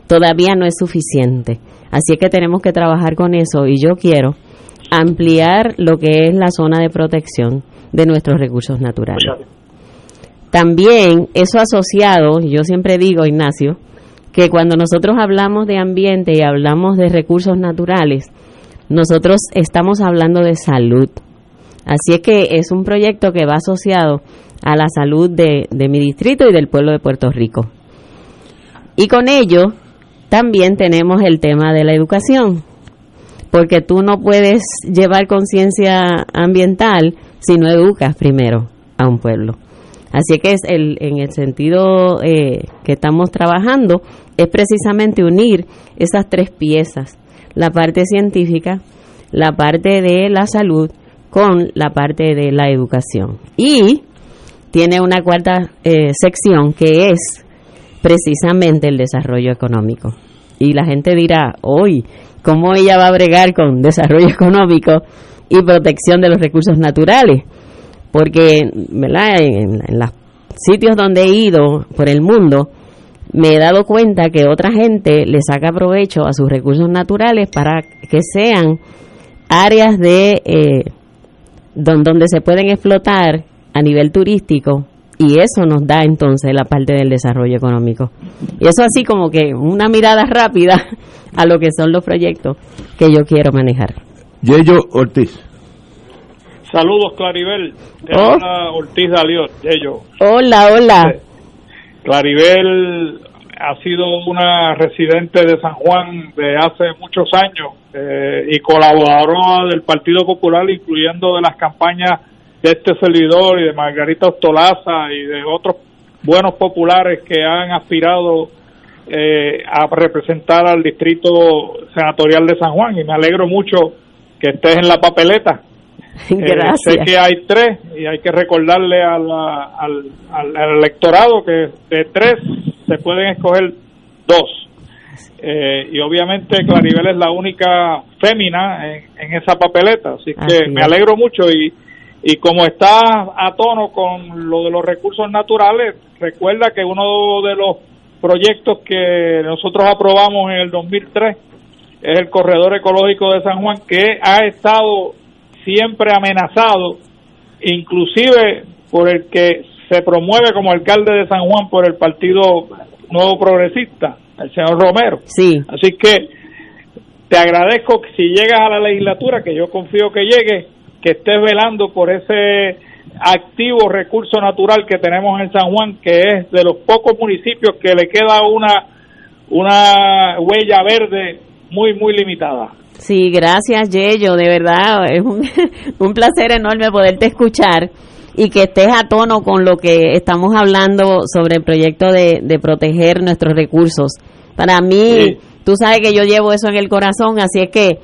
[SPEAKER 9] Todavía no es suficiente. Así es que tenemos que trabajar con eso y yo quiero ampliar lo que es la zona de protección de nuestros recursos naturales. También eso asociado, yo siempre digo, Ignacio, que cuando nosotros hablamos de ambiente y hablamos de recursos naturales, nosotros estamos hablando de salud. Así es que es un proyecto que va asociado a la salud de, de mi distrito y del pueblo de Puerto Rico. Y con ello también tenemos el tema de la educación, porque tú no puedes llevar conciencia ambiental si no educas primero a un pueblo. Así que es el, en el sentido eh, que estamos trabajando es precisamente unir esas tres piezas, la parte científica, la parte de la salud con la parte de la educación. Y tiene una cuarta eh, sección que es precisamente el desarrollo económico. Y la gente dirá, hoy, ¿cómo ella va a bregar con desarrollo económico y protección de los recursos naturales? porque en los sitios donde he ido por el mundo, me he dado cuenta que otra gente le saca provecho a sus recursos naturales para que sean áreas de eh, donde se pueden explotar a nivel turístico y eso nos da entonces la parte del desarrollo económico. Y eso así como que una mirada rápida a lo que son los proyectos que yo quiero manejar.
[SPEAKER 2] Yello Ortiz.
[SPEAKER 5] Saludos, Claribel.
[SPEAKER 9] Oh.
[SPEAKER 5] Ortiz Daliot, Yello.
[SPEAKER 9] Hola, hola.
[SPEAKER 5] Claribel ha sido una residente de San Juan de hace muchos años eh, y colaboradora del Partido Popular, incluyendo de las campañas de este servidor y de Margarita Ostolaza y de otros buenos populares que han aspirado eh, a representar al distrito senatorial de San Juan y me alegro mucho que estés en la papeleta.
[SPEAKER 9] Gracias.
[SPEAKER 5] Eh, sé que hay tres y hay que recordarle a la, al, al, al, electorado que de tres se pueden escoger dos. eh, y obviamente Claribel es la única fémina en, esa papeleta, así que me alegro mucho y, y como está a tono con lo de los recursos naturales, recuerda que uno de los proyectos que nosotros aprobamos en el 2003 es el corredor ecológico de San Juan que ha estado siempre amenazado, inclusive por el que se promueve como alcalde de San Juan por el Partido Nuevo Progresista, el señor Romero.
[SPEAKER 9] Sí.
[SPEAKER 5] Así que te agradezco que si llegas a la legislatura, que yo confío que llegue, que estés velando por ese activo recurso natural que tenemos en San Juan, que es de los pocos municipios que le queda una, una huella verde muy, muy limitada.
[SPEAKER 9] Sí, gracias, Yello. De verdad, es un, un placer enorme poderte escuchar y que estés a tono con lo que estamos hablando sobre el proyecto de, de proteger nuestros recursos. Para mí, tú sabes que yo llevo eso en el corazón, así es que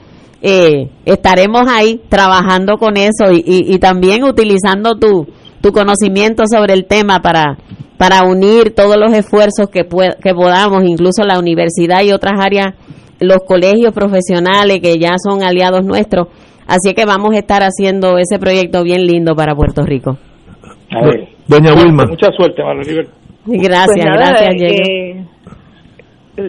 [SPEAKER 9] eh, estaremos ahí trabajando con eso y, y, también utilizando tu, tu conocimiento sobre el tema para, para unir todos los esfuerzos que, que podamos, incluso la universidad y otras áreas, los colegios profesionales que ya son aliados nuestros. Así que vamos a estar haciendo ese proyecto bien lindo para Puerto Rico.
[SPEAKER 2] Doña Wilma.
[SPEAKER 5] Mucha suerte, Maribel.
[SPEAKER 9] Gracias, pues gracias,
[SPEAKER 4] eh,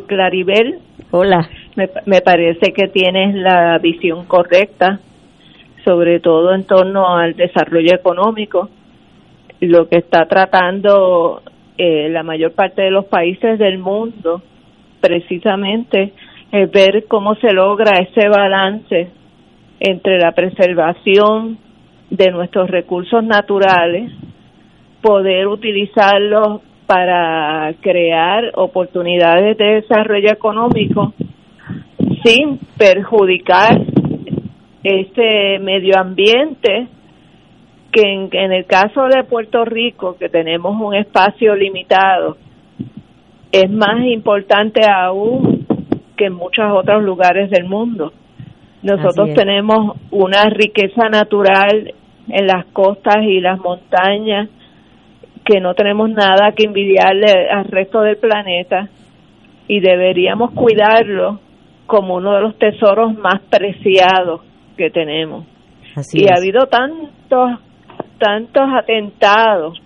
[SPEAKER 4] Claribel.
[SPEAKER 9] Hola
[SPEAKER 4] me, parece que tienes la visión correcta, sobre todo en torno al desarrollo económico. Lo que está tratando eh, la mayor parte de los países del mundo, precisamente, es ver cómo se logra ese balance entre la preservación de nuestros recursos naturales, poder utilizarlos para crear oportunidades de desarrollo económico sin perjudicar este medio ambiente que en, el caso de Puerto Rico que tenemos un espacio limitado es más importante aún que en muchos otros lugares del mundo. Nosotros tenemos una riqueza natural en las costas y las montañas que no tenemos nada que envidiarle al resto del planeta y deberíamos cuidarlo como uno de los tesoros más preciados que tenemos. y ha habido tantos, tantos atentados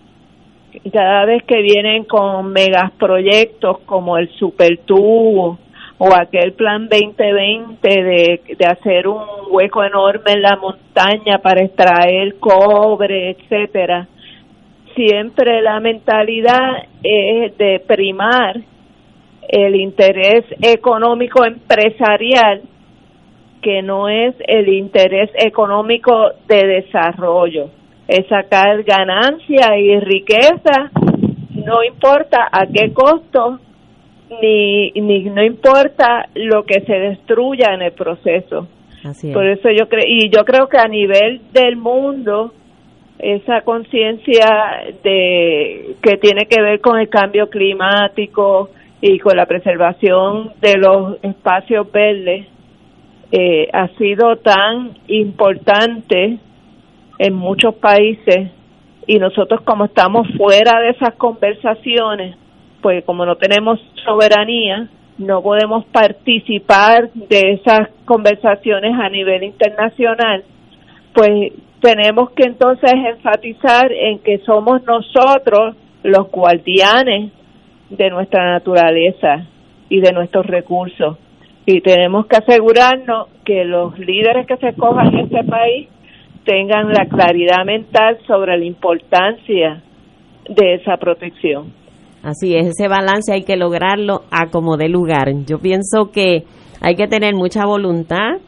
[SPEAKER 4] cada vez que vienen con megaproyectos como el Supertubo o aquel plan 2020 de, de hacer un hueco enorme en la montaña para extraer cobre, etcétera. Siempre la mentalidad es de primar el interés económico empresarial que no es el interés económico de desarrollo, es sacar ganancia y riqueza, no importa a qué costo, ni, ni no importa lo que se destruya en el proceso. Por eso yo creo, y yo creo que a nivel del mundo, esa conciencia de que tiene que ver con el cambio climático, y con la preservación de los espacios verdes eh, ha sido tan importante en muchos países. Y nosotros como estamos fuera de esas conversaciones, pues como no tenemos soberanía, no podemos participar de esas conversaciones a nivel internacional, pues tenemos que entonces enfatizar en que somos nosotros los guardianes de nuestra naturaleza y de nuestros recursos. Y tenemos que asegurarnos que los líderes que se cojan en este país tengan la claridad mental sobre la importancia de esa protección.
[SPEAKER 9] Así es, ese balance hay que lograrlo a como de lugar. Yo pienso que hay que tener mucha voluntad,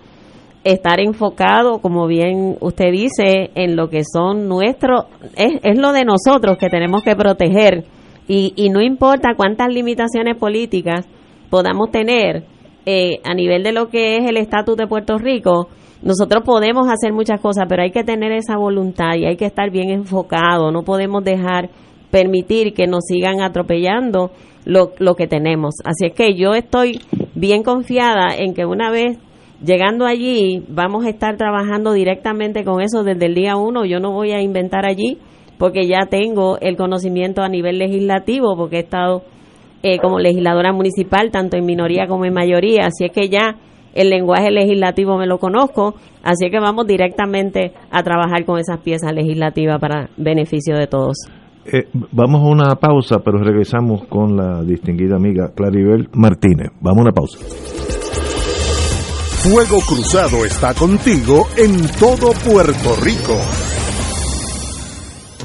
[SPEAKER 9] estar enfocado, como bien usted dice, en lo que son nuestros, es, es lo de nosotros que tenemos que proteger y, y no importa cuántas limitaciones políticas podamos tener eh, a nivel de lo que es el estatus de Puerto Rico, nosotros podemos hacer muchas cosas, pero hay que tener esa voluntad y hay que estar bien enfocado. No podemos dejar permitir que nos sigan atropellando lo, lo que tenemos. Así es que yo estoy bien confiada en que una vez llegando allí vamos a estar trabajando directamente con eso desde el día uno. Yo no voy a inventar allí porque ya tengo el conocimiento a nivel legislativo, porque he estado eh, como legisladora municipal, tanto en minoría como en mayoría, así es que ya el lenguaje legislativo me lo conozco, así que vamos directamente a trabajar con esas piezas legislativas para beneficio de todos.
[SPEAKER 2] Eh, vamos a una pausa, pero regresamos con la distinguida amiga Claribel Martínez. Vamos a una pausa.
[SPEAKER 1] Fuego Cruzado está contigo en todo Puerto Rico.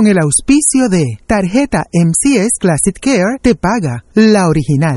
[SPEAKER 8] con el auspicio de Tarjeta MCS Classic Care te paga la original.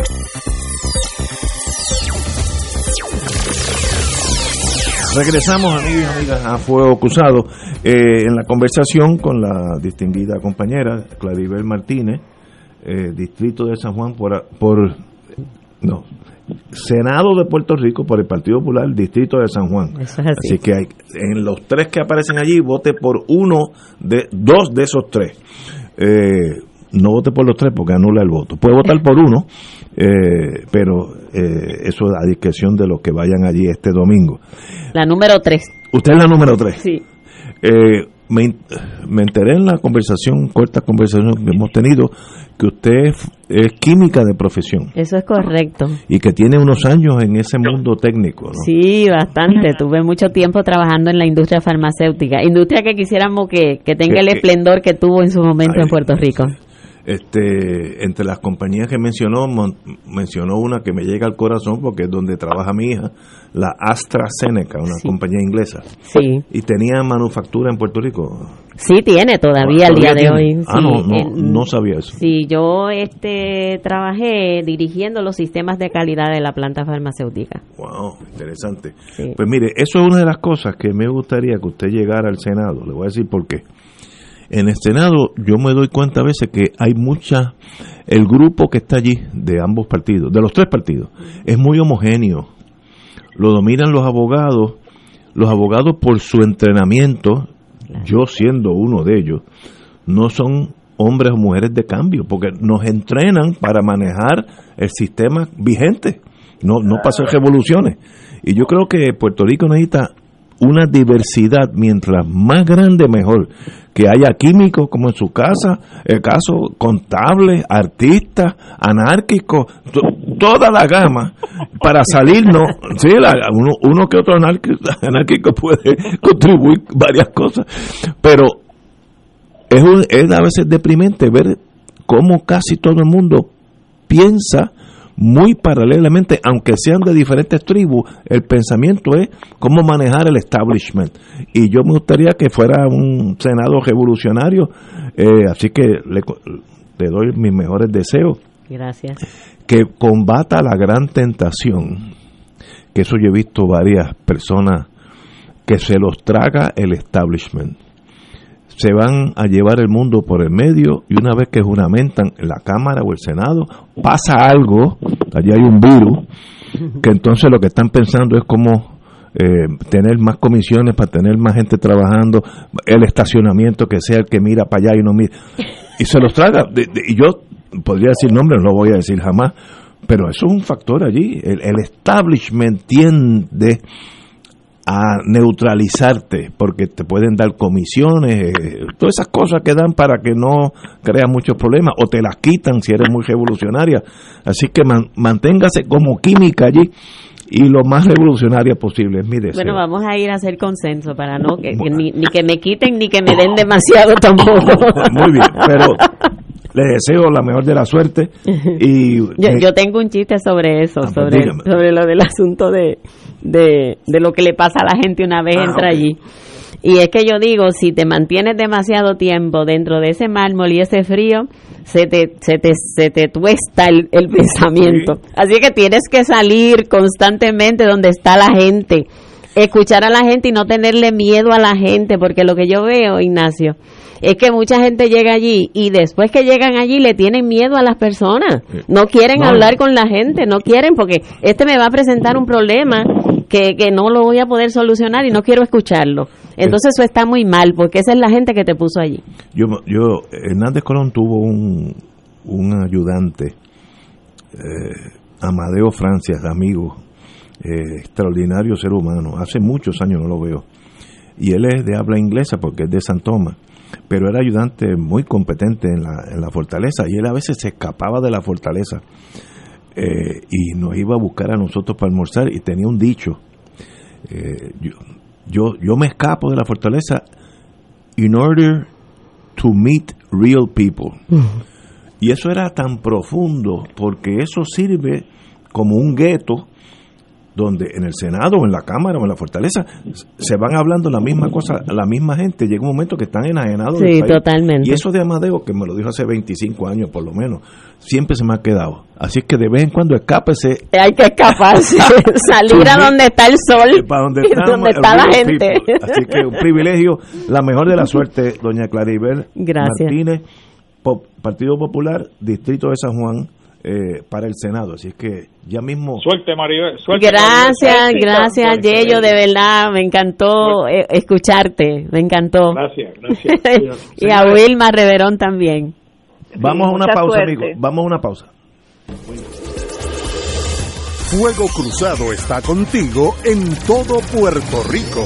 [SPEAKER 2] Regresamos, amigos y amigas, a Fuego Cruzado. Eh, en la conversación con la distinguida compañera Claribel Martínez, eh, distrito de San Juan, por, por. No, Senado de Puerto Rico por el Partido Popular, distrito de San Juan. así. que hay, en los tres que aparecen allí, vote por uno de dos de esos tres. Eh, no vote por los tres porque anula el voto. Puede votar por uno, eh, pero eh, eso a discreción de los que vayan allí este domingo.
[SPEAKER 9] La número tres.
[SPEAKER 2] Usted es la número tres.
[SPEAKER 9] Sí.
[SPEAKER 2] Eh, me, me, enteré en la conversación, corta conversación que hemos tenido, que usted es, química de profesión.
[SPEAKER 9] Eso es correcto.
[SPEAKER 2] Y que tiene unos años en ese mundo técnico, ¿no?
[SPEAKER 9] Sí, bastante. Tuve mucho tiempo trabajando en la industria farmacéutica, industria que quisiéramos que, que tenga el esplendor que tuvo en su momento en Puerto Rico
[SPEAKER 2] este entre las compañías que mencionó mencionó una que me llega al corazón porque es donde trabaja mi hija la AstraZeneca una compañía inglesa.
[SPEAKER 9] Sí.
[SPEAKER 2] Y tenía manufactura en Puerto Rico.
[SPEAKER 9] Sí tiene todavía al día de hoy
[SPEAKER 2] ah no no, sabía eso.
[SPEAKER 9] Sí yo este trabajé dirigiendo los sistemas de calidad de la planta farmacéutica.
[SPEAKER 2] Wow interesante. Pues mire eso es una de las cosas que me gustaría que usted llegara al senado. Le voy a decir por qué en el Senado yo me doy cuenta a veces que hay mucha, el grupo que está allí de ambos partidos, de los tres partidos, es muy homogéneo. Lo dominan los abogados, los abogados por su entrenamiento, yo siendo uno de ellos, no son hombres o mujeres de cambio, porque nos entrenan para manejar el sistema vigente, no, no para hacer revoluciones. Y yo creo que Puerto Rico necesita una diversidad, mientras más grande mejor. Que haya químicos como en su casa, el caso contables, artistas, anárquicos, toda la gama. Para salirnos. Sí, uno, uno que otro anárquico, puede contribuir varias cosas, pero es, es a veces deprimente ver cómo casi todo el mundo piensa muy paralelamente, aunque sean de diferentes tribus, el pensamiento es cómo manejar el establishment. Y yo me gustaría que fuera un Senado revolucionario, eh, así que le, le doy mis mejores deseos.
[SPEAKER 9] Gracias.
[SPEAKER 2] Que combata la gran tentación, que eso yo he visto varias personas, que se los traga el establishment se van a llevar el mundo por el medio y una vez que juramentan en la Cámara o el Senado, pasa algo, allí hay un virus, que entonces lo que están pensando es cómo eh, tener más comisiones para tener más gente trabajando, el estacionamiento que sea el que mira para allá y no mira, y se los traga. y yo podría decir nombres, no lo voy a decir jamás, pero eso es un factor allí. El, el establishment tiende a neutralizarte porque te pueden dar comisiones, eh, todas esas cosas que dan para que no creas muchos problemas o te las quitan si eres muy revolucionaria. Así que manténgase como química allí y lo más revolucionaria posible es mi deseo.
[SPEAKER 9] Bueno, vamos a ir a hacer consenso para no que, ni, ni, que me quiten ni que me den demasiado tampoco.
[SPEAKER 2] Muy bien, pero le deseo la mejor de la suerte. y
[SPEAKER 9] Yo, tengo un chiste sobre eso, ah, pues sobre, sobre lo del asunto de, de, lo que le pasa a la gente una vez ah, entra allí. Y es que yo digo, si te mantienes demasiado tiempo dentro de ese mármol y ese frío, se te, se te, se te tuesta el, pensamiento. Así que tienes que salir constantemente donde está la gente, escuchar a la gente y no tenerle miedo a la gente, porque lo que yo veo, Ignacio, es que mucha gente llega allí y después que llegan allí le tienen miedo a las personas. No quieren hablar con la gente, no quieren porque este me va a presentar un problema que, que no lo voy a poder solucionar y no quiero escucharlo. Entonces eso está muy mal porque esa es la gente que te puso allí.
[SPEAKER 2] Yo, yo Hernández Colón tuvo un, un ayudante, eh, Amadeo Francia, amigo, eh, extraordinario ser humano. Hace muchos años no lo veo. Y él es de habla inglesa porque es de San Tomás pero era ayudante muy competente en la, en la fortaleza y él a veces se escapaba de la fortaleza eh, y nos iba a buscar a nosotros para almorzar y tenía un dicho, eh, yo, yo, me escapo de la fortaleza in order to meet real people. Y eso era tan profundo porque eso sirve como un gueto donde en el Senado o en la Cámara o en la Fortaleza se van hablando la misma cosa, la misma gente, llega un momento que están enajenados.
[SPEAKER 9] Sí, totalmente.
[SPEAKER 2] Y eso de Amadeo, que me lo dijo hace 25 años por lo menos, siempre se me ha quedado. Así que de vez en cuando escápese.
[SPEAKER 9] Hay que escaparse, salir a donde está el sol,
[SPEAKER 2] para donde,
[SPEAKER 9] está la gente.
[SPEAKER 2] Así que un privilegio, la mejor de la suerte, doña Claribel Martínez, Partido Popular, Distrito de San Juan eh, para el Senado. Así es que ya mismo.
[SPEAKER 5] Suerte, Maribel.
[SPEAKER 9] gracias, gracias, Yello. De verdad, me encantó eh, escucharte. Me encantó.
[SPEAKER 5] Gracias, gracias.
[SPEAKER 9] y a Wilma Reverón también.
[SPEAKER 2] Vamos a una pausa, amigos. Vamos a una pausa.
[SPEAKER 1] Fuego Cruzado está contigo en todo Puerto Rico.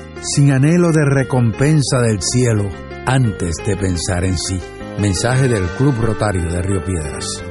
[SPEAKER 10] sin anhelo de recompensa del cielo antes de pensar en sí. Mensaje del Club Rotario de Río Piedras.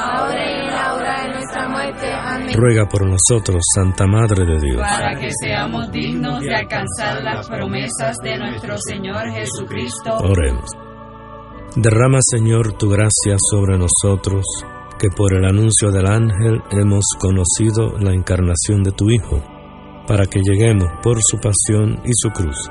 [SPEAKER 11] ahora y en la hora de nuestra muerte. Amén.
[SPEAKER 12] Ruega por nosotros, Santa Madre de Dios.
[SPEAKER 11] Para que seamos dignos de alcanzar las promesas de nuestro Señor Jesucristo.
[SPEAKER 12] Oremos. Derrama, Señor, tu gracia sobre nosotros, que por el anuncio del ángel hemos conocido la encarnación de tu Hijo, para que lleguemos por su pasión y su cruz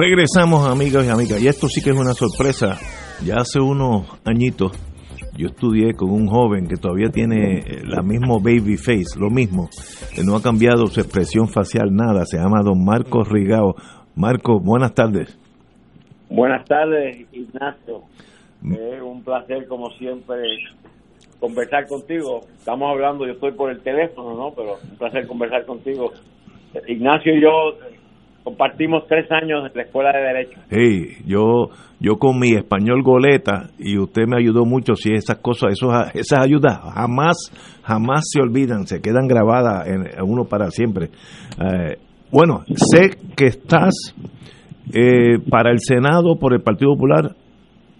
[SPEAKER 2] Regresamos amigos y amigas, y esto sí que es una sorpresa. Ya hace unos añitos yo estudié con un joven que todavía tiene la mismo baby face, lo mismo, que no ha cambiado su expresión facial nada, se llama don Marcos Rigao. Marcos, buenas tardes.
[SPEAKER 13] Buenas tardes, Ignacio. Es un placer, como siempre, conversar contigo. Estamos hablando, yo estoy por el teléfono, ¿no? Pero un placer conversar contigo. Ignacio y yo compartimos tres años en la escuela de derecho.
[SPEAKER 2] Hey, yo yo con mi español goleta y usted me ayudó mucho si esas cosas esas esas ayudas jamás jamás se olvidan se quedan grabadas en, uno para siempre eh, bueno sé que estás eh, para el senado por el Partido Popular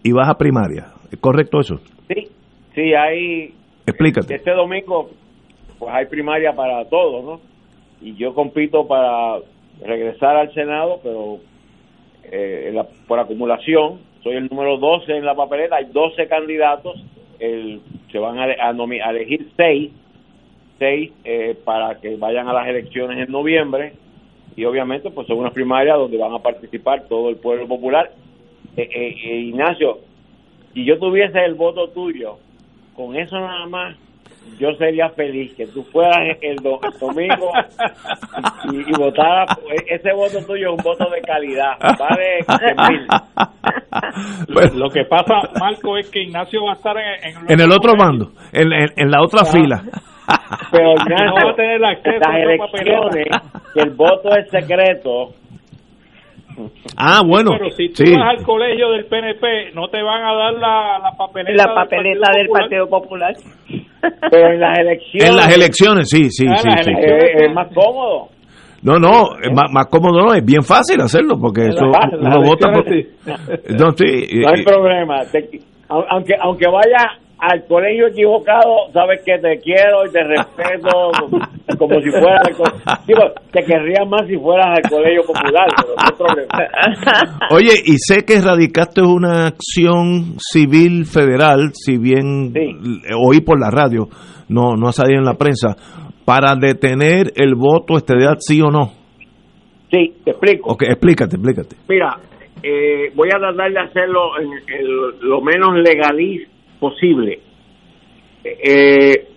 [SPEAKER 2] y vas a primaria ¿es correcto eso?
[SPEAKER 13] sí sí hay
[SPEAKER 2] explícate
[SPEAKER 13] este domingo pues hay primaria para todos ¿no? y yo compito para regresar al Senado, pero eh, por acumulación, soy el número 12 en la papeleta, hay 12 candidatos, el, se van a, a, a elegir 6, 6 eh, para que vayan a las elecciones en noviembre, y obviamente pues son unas primarias donde van a participar todo el pueblo popular. Eh, Ignacio, si yo tuviese el voto tuyo, con eso nada más yo sería feliz que tú fueras el, do, el domingo y, y votaras. Ese voto tuyo es un voto de calidad. Vale
[SPEAKER 5] pues, lo que pasa, Marco, es que Ignacio va a estar en,
[SPEAKER 2] en, en el otro bando, en, en, la otra
[SPEAKER 5] ah,
[SPEAKER 2] fila.
[SPEAKER 13] pero no va a tener acceso las elecciones, que el voto es secreto.
[SPEAKER 2] Ah, bueno.
[SPEAKER 5] pero si tú vas al colegio del PNP, no te van a dar la, la papeleta,
[SPEAKER 4] la papeleta del Partido, Popular.
[SPEAKER 13] Pero en las elecciones.
[SPEAKER 2] En las elecciones, sí, sí, sí. sí.
[SPEAKER 13] Es, más cómodo.
[SPEAKER 2] No, no, más, más, cómodo no, es bien fácil hacerlo porque eso uno vota por...
[SPEAKER 13] No, sí, no hay problema. aunque aunque vaya al colegio equivocado, sabes que te quiero y te respeto como si fuera digo, te querría más si fueras al colegio popular, pero no hay problema.
[SPEAKER 2] Oye, y sé que radicaste una acción civil federal, si bien oí por la radio, no no ha salido en la prensa, para detener el voto estelar, sí o no.
[SPEAKER 13] Sí, te explico.
[SPEAKER 2] Ok, explícate, explícate.
[SPEAKER 13] Mira, eh, voy a tratar de hacerlo en, lo menos legalista posible. Eh,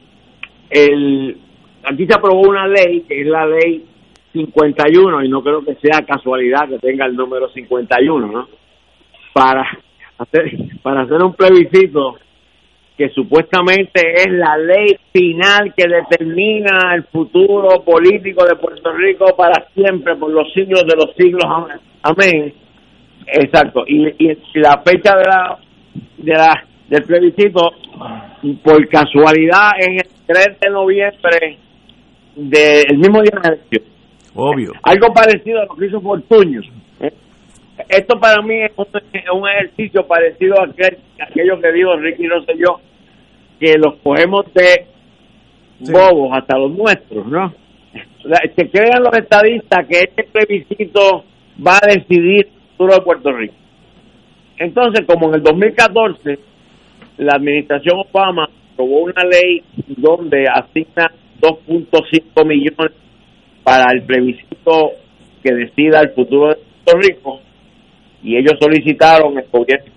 [SPEAKER 13] el, aquí se aprobó una ley que es la ley 51 y no creo que sea casualidad que tenga el número 51, ¿no? Para hacer para hacer un plebiscito que supuestamente es la ley final que determina el futuro político de Puerto Rico para siempre, por los siglos de los siglos. Amén. Exacto. Y, y la fecha de la, de la del plebiscito, por casualidad, es el 3 de noviembre del mismo día de la elección.
[SPEAKER 2] Obvio.
[SPEAKER 13] Algo parecido a lo que hizo Fortuño. ¿eh? Esto para mí es un, ejercicio parecido a, aquello que dijo Ricky, no sé yo, que los cogemos de bobos hasta los nuestros, ¿no? Se crean los estadistas que este plebiscito va a decidir el futuro de Puerto Rico. Entonces, como en el 2014 la administración Obama aprobó una ley donde asigna 2.5 millones para el plebiscito que decida el futuro de Puerto Rico y ellos solicitaron el gobierno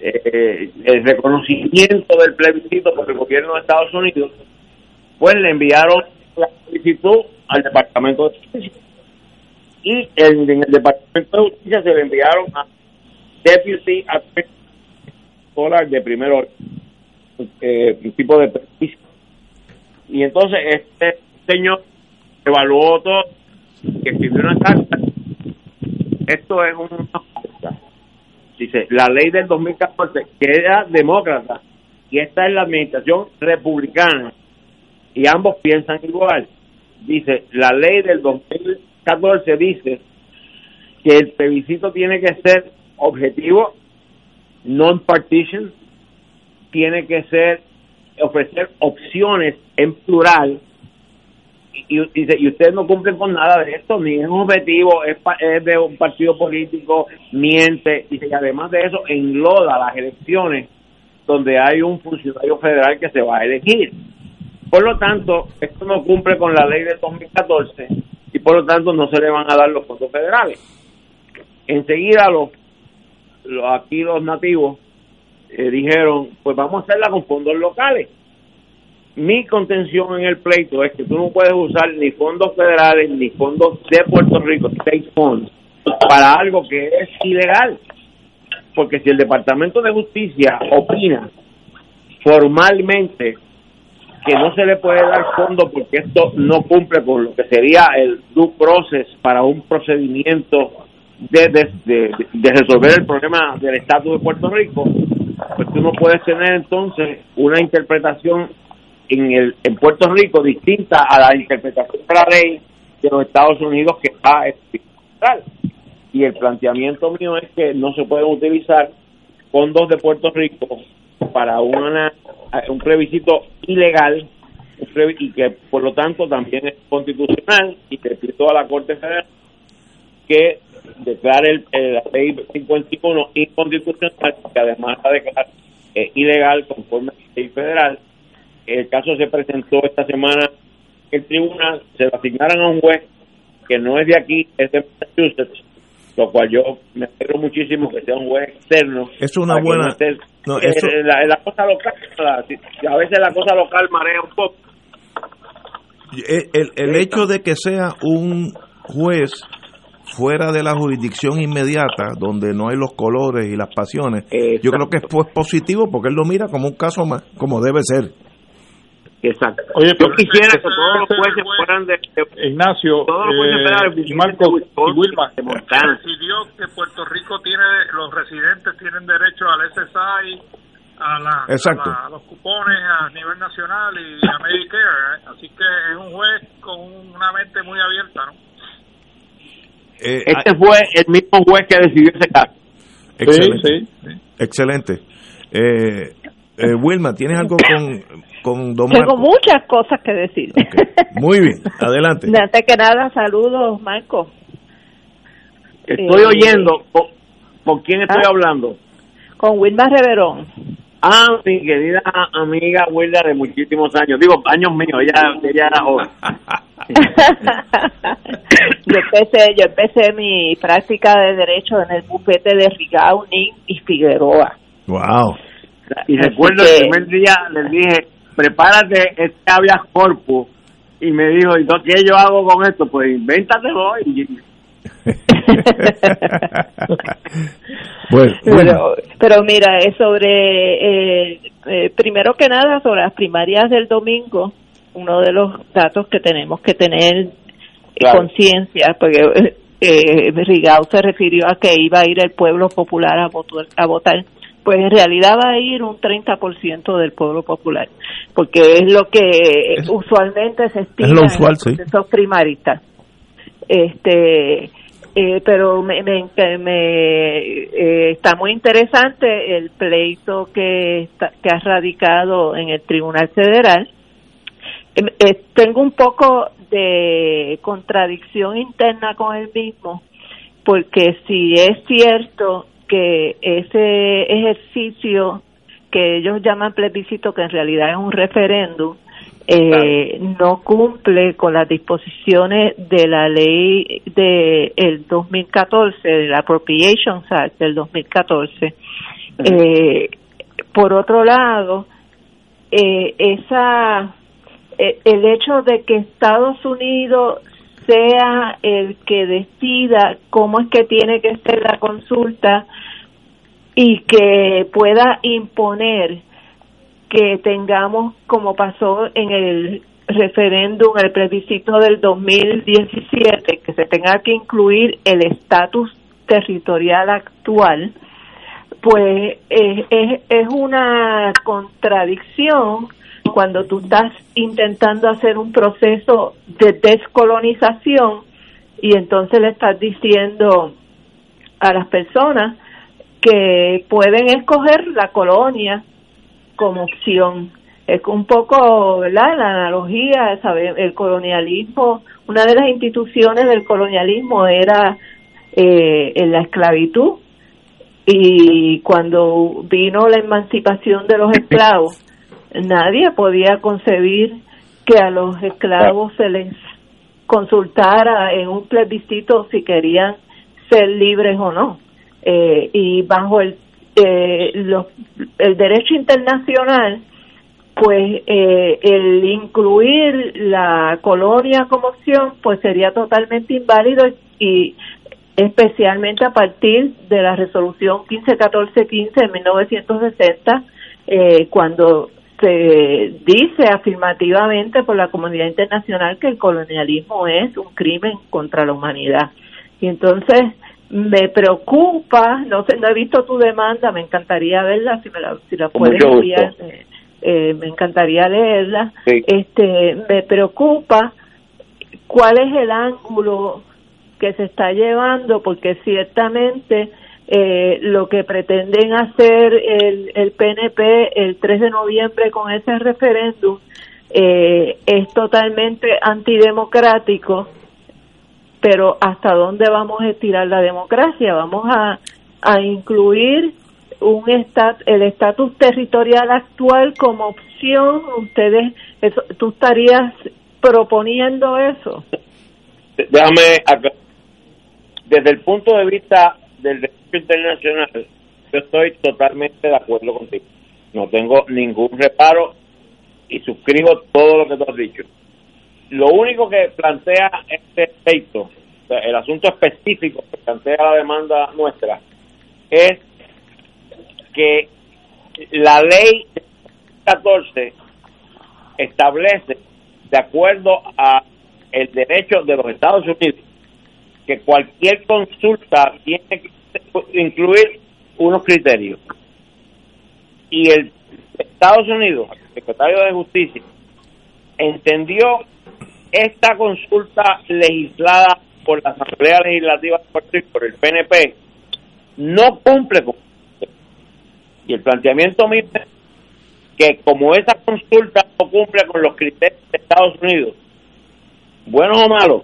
[SPEAKER 13] eh, el reconocimiento del plebiscito por el gobierno de Estados Unidos pues le enviaron la solicitud al Departamento de Justicia y en, el Departamento de Justicia se le enviaron a Deputy Attorney de primero eh, tipo de permiso. Y entonces este señor evaluó todo, que escribió una carta. Esto es una falta. Dice, la ley del 2014, que era demócrata, y esta es la administración republicana, y ambos piensan igual. Dice, la ley del 2014 dice que el plebiscito tiene que ser objetivo non-partition tiene que ser ofrecer opciones en plural y, y, ustedes no cumplen con nada de esto, ni es un objetivo, es, es de un partido político, miente, y además de eso engloda las elecciones donde hay un funcionario federal que se va a elegir. Por lo tanto, esto no cumple con la ley de 2014 y por lo tanto no se le van a dar los fondos federales. Enseguida los aquí los nativos eh, dijeron, pues vamos a hacerla con fondos locales. Mi contención en el pleito es que tú no puedes usar ni fondos federales ni fondos de Puerto Rico, state funds, para algo que es ilegal. Porque si el Departamento de Justicia opina formalmente que no se le puede dar fondos porque esto no cumple con lo que sería el due process para un procedimiento de, de, resolver el problema del estatus de Puerto Rico, pues tú no puedes tener entonces una interpretación en, el, en Puerto Rico distinta a la interpretación de la ley de los Estados Unidos que está tal Y el planteamiento mío es que no se pueden utilizar fondos de Puerto Rico para una, un plebiscito ilegal y que por lo tanto también es constitucional y que pido a la Corte Federal que declare el, la ley 51 inconstitucional, que además la declara eh, ilegal conforme a la ley federal. El caso se presentó esta semana en el tribunal, se lo asignaron a un juez que no es de aquí, es de Massachusetts, lo cual yo me alegro muchísimo que sea un juez externo.
[SPEAKER 2] Es una buena...
[SPEAKER 13] No eh, la, cosa local, a veces la cosa local marea un poco.
[SPEAKER 2] El, el, el hecho de que sea un juez fuera de la jurisdicción inmediata, donde no hay los colores y las pasiones, yo creo que es pues, positivo porque él lo mira como un caso más, como debe ser.
[SPEAKER 13] Exacto.
[SPEAKER 5] Oye,
[SPEAKER 13] yo quisiera que todos los jueces fueran de,
[SPEAKER 5] Ignacio,
[SPEAKER 13] todos los jueces fueran de,
[SPEAKER 5] y Marco y Wilma,
[SPEAKER 13] de Montana.
[SPEAKER 5] decidió que Puerto Rico tiene, los residentes tienen derecho al SSI, a, la,
[SPEAKER 2] Exacto.
[SPEAKER 5] a, la- a los cupones a nivel nacional y a Medicare, ¿eh? así que es un juez con una mente muy abierta, ¿no?
[SPEAKER 2] Eh,
[SPEAKER 13] Este fue el mismo juez que decidió ese caso.
[SPEAKER 2] Excelente. Excelente. Eh, eh, Wilma, ¿tienes algo con, con Don
[SPEAKER 4] Tengo
[SPEAKER 2] Marco?
[SPEAKER 4] muchas cosas que decir.
[SPEAKER 2] Muy bien, adelante.
[SPEAKER 4] Antes que nada, saludos, Marco.
[SPEAKER 13] Estoy
[SPEAKER 4] Eh,
[SPEAKER 13] oyendo. ¿Con, con quién estoy
[SPEAKER 4] ah.
[SPEAKER 13] hablando?
[SPEAKER 4] Con Wilma Reverón.
[SPEAKER 13] Ah, mi querida amiga Wilda de muchísimos años. Digo, años míos, ella, ella era joven.
[SPEAKER 4] Yo empecé, yo empecé mi práctica de derecho en el bufete de Rigau, Nin y Figueroa.
[SPEAKER 2] Wow.
[SPEAKER 13] Y
[SPEAKER 4] Así
[SPEAKER 13] recuerdo
[SPEAKER 4] que-
[SPEAKER 13] el primer día les dije, prepárate este habeas corpus. Y me dijo, ¿y qué yo hago con esto? Pues invéntatelo. Y,
[SPEAKER 2] Bueno,
[SPEAKER 4] Pero, pero mira, es sobre, eh, eh, primero que nada, sobre las primarias del domingo, uno de los datos que tenemos que tener
[SPEAKER 13] Claro.
[SPEAKER 4] conciencia, porque eh, Rigau se refirió a que iba a ir el pueblo popular a votar, a votar. Pues en realidad va a ir un 30% del pueblo popular, porque es lo que usualmente se estima
[SPEAKER 2] lo
[SPEAKER 4] en los
[SPEAKER 2] sí.
[SPEAKER 4] procesos primaristas. Este, eh, pero me, me, me, eh, está muy interesante el pleito que, está- que ha radicado en el Tribunal Federal. Em, eh, tengo un poco de contradicción interna con el mismo, porque si es cierto que ese ejercicio que ellos llaman plebiscito, que en realidad es un referéndum, eh, no cumple con las disposiciones de la ley de el 2014, del Appropriations Act del 2014. Eh, por otro lado, eh, esa eh, el hecho de que Estados Unidos sea el que decida cómo es que tiene que ser la consulta y que pueda imponer que tengamos, como pasó en el referéndum, el plebiscito del 2017, que se tenga que incluir el estatus territorial actual, pues eh, es, es una contradicción cuando tú estás intentando hacer un proceso de descolonización y entonces le estás diciendo a las personas que pueden escoger la colonia como opción. Es un poco, ¿verdad? La analogía. El colonialismo, una de las instituciones del colonialismo era eh, la esclavitud y cuando vino la emancipación de los esclavos, nadie podía concebir que a los esclavos se les consultara en un plebiscito si querían ser libres o no. Eh, y bajo el, eh, los- el derecho internacional, pues eh, el incluir la colonia como opción, pues sería totalmente inválido y especialmente a partir de la resolución 151415 de 1960, eh, cuando se dice afirmativamente por la comunidad internacional que el colonialismo es un crimen contra la humanidad. Y entonces me preocupa, no sé, no he visto tu demanda, me encantaría verla, si me la, si la puedes enviar, eh, eh, me encantaría leerla.
[SPEAKER 13] Sí.
[SPEAKER 4] Este, me preocupa cuál es el ángulo que se está llevando, porque ciertamente eh, lo que pretenden hacer el, el PNP el 3 de noviembre con ese referéndum eh, es totalmente antidemocrático, pero ¿hasta dónde vamos a estirar la democracia? Vamos a, a incluir un estat, el estatus territorial actual como opción. Ustedes, eso, ¿tú estarías proponiendo eso?
[SPEAKER 13] Déjame. Desde el punto de vista del derecho internacional, yo estoy totalmente de acuerdo contigo. No tengo ningún reparo y suscribo todo lo que tú has dicho. Lo único que plantea este pleito, o sea, el asunto específico que plantea la demanda nuestra, es que la ley 14 establece, de acuerdo a el derecho de los Estados Unidos, que cualquier consulta tiene que incluir unos criterios. Y el Estados Unidos, el secretario de Justicia, entendió esta consulta legislada por la Asamblea Legislativa de por el PNP, no cumple con y el planteamiento mío es que como esa consulta no cumple con los criterios de Estados Unidos, buenos o malos,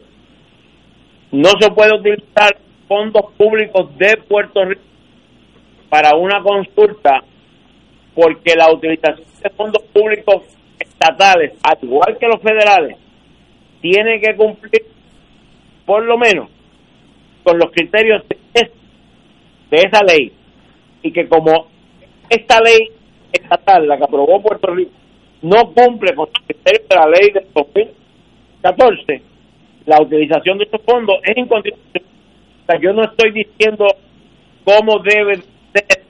[SPEAKER 13] no se puede utilizar fondos públicos de Puerto Rico para una consulta porque la utilización de fondos públicos estatales, al igual que los federales, tiene que cumplir por lo menos con los criterios de, de esa ley y que como esta ley estatal, la que aprobó Puerto Rico, no cumple con los criterios de la ley del 2014, la utilización de estos fondos es inconstitucional. O sea, yo no estoy diciendo cómo debe ser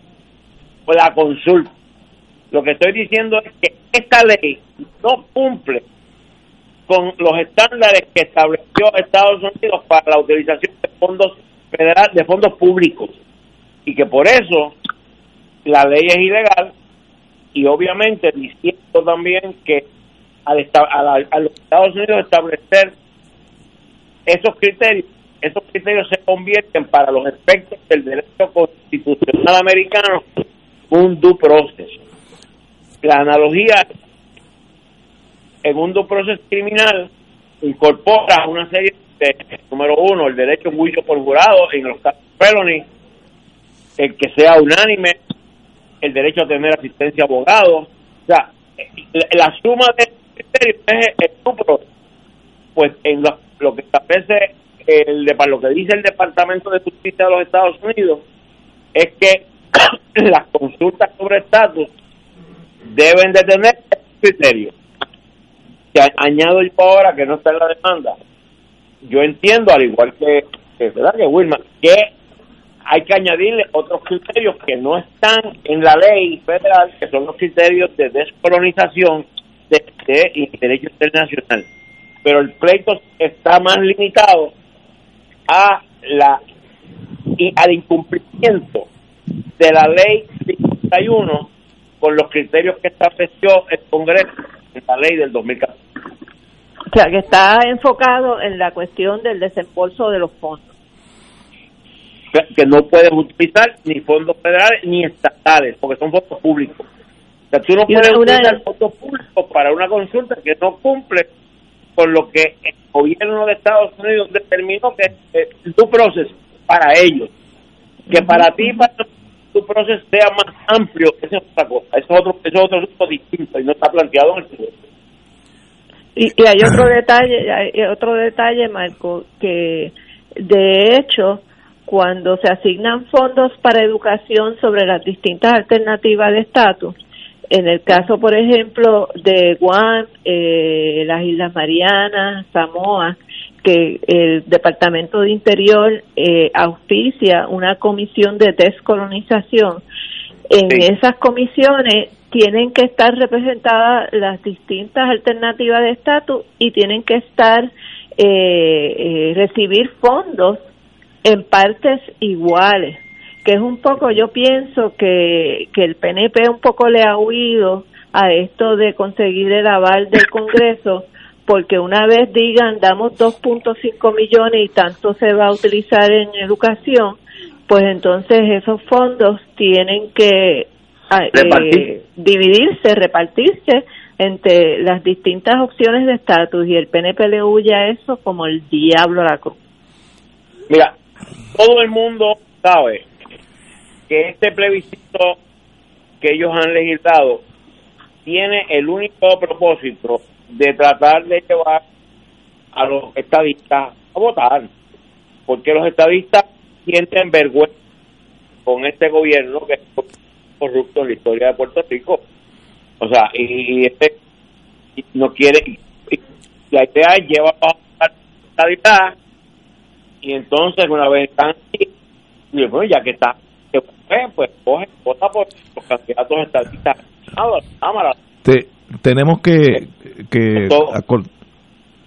[SPEAKER 13] la consulta. Lo que estoy diciendo es que esta ley no cumple con los estándares que estableció Estados Unidos para la utilización de fondos federales, de fondos públicos, y que por eso la ley es ilegal y obviamente diciendo también que al a, los Estados Unidos establecer esos criterios, esos criterios se convierten para los efectos del derecho constitucional americano un due process. La analogía en un due process criminal incorpora una serie de, número uno, el derecho a juicio por jurado en los casos felony, el que sea unánime, el derecho a tener asistencia a abogados, o sea, la, suma de criterios es due Pues en lo, lo que establece el lo que dice el Departamento de Justicia de los Estados Unidos es que las consultas sobre estatus deben de tener criterios que añado yo ahora que no está en la demanda, yo entiendo, al igual que, ¿verdad? que Wilma, que hay que añadirle otros criterios que no están en la ley federal, que son los criterios de descolonización de, de, derecho internacional. Pero el pleito está más limitado a la y al incumplimiento de la ley 51 con los criterios que estableció el Congreso en la ley del 2014.
[SPEAKER 4] O sea, que está enfocado en la cuestión del desembolso de los fondos.
[SPEAKER 13] Que no puedes utilizar ni fondos federales ni estatales, porque son fondos públicos. O sea, tú no puedes utilizar fondos públicos para una consulta que no cumple con lo que el gobierno de Estados Unidos determinó que es tu proceso para ellos. Que para ti, para tu proceso sea más amplio, esa es otra cosa, es otro, es otro asunto distinto y no está planteado en el proceso.
[SPEAKER 4] Y, y hay otro detalle, hay otro detalle, Marco, que de hecho, cuando se asignan fondos para educación sobre las distintas alternativas de estatus, en el caso, por ejemplo, de Guam, eh, las Islas Marianas, Samoa, que el Departamento de Interior eh, auspicia una comisión de descolonización. En esas comisiones tienen que estar representadas las distintas alternativas de estatus y tienen que estar eh, eh, recibir fondos en partes iguales que es un poco, yo pienso que, que el PNP un poco le ha huido a esto de conseguir el aval del Congreso, porque una vez digan damos 2.5 millones y tanto se va a utilizar en educación, pues entonces esos fondos tienen que ah, eh, dividirse, repartirse entre las distintas opciones de estatus y el PNP le huye a eso como el diablo a la cruz.
[SPEAKER 13] Mira, todo el mundo sabe que este plebiscito que ellos han legislado tiene el único propósito de tratar de llevar a los estadistas a votar, porque los estadistas sienten vergüenza con este gobierno que es corrupto en la historia de Puerto Rico. O sea, y, este no quiere, la idea es llevar a la estadidad y entonces una vez están aquí, bueno, ya que está pues coge, vota por los candidatos estadistas
[SPEAKER 2] tenemos que que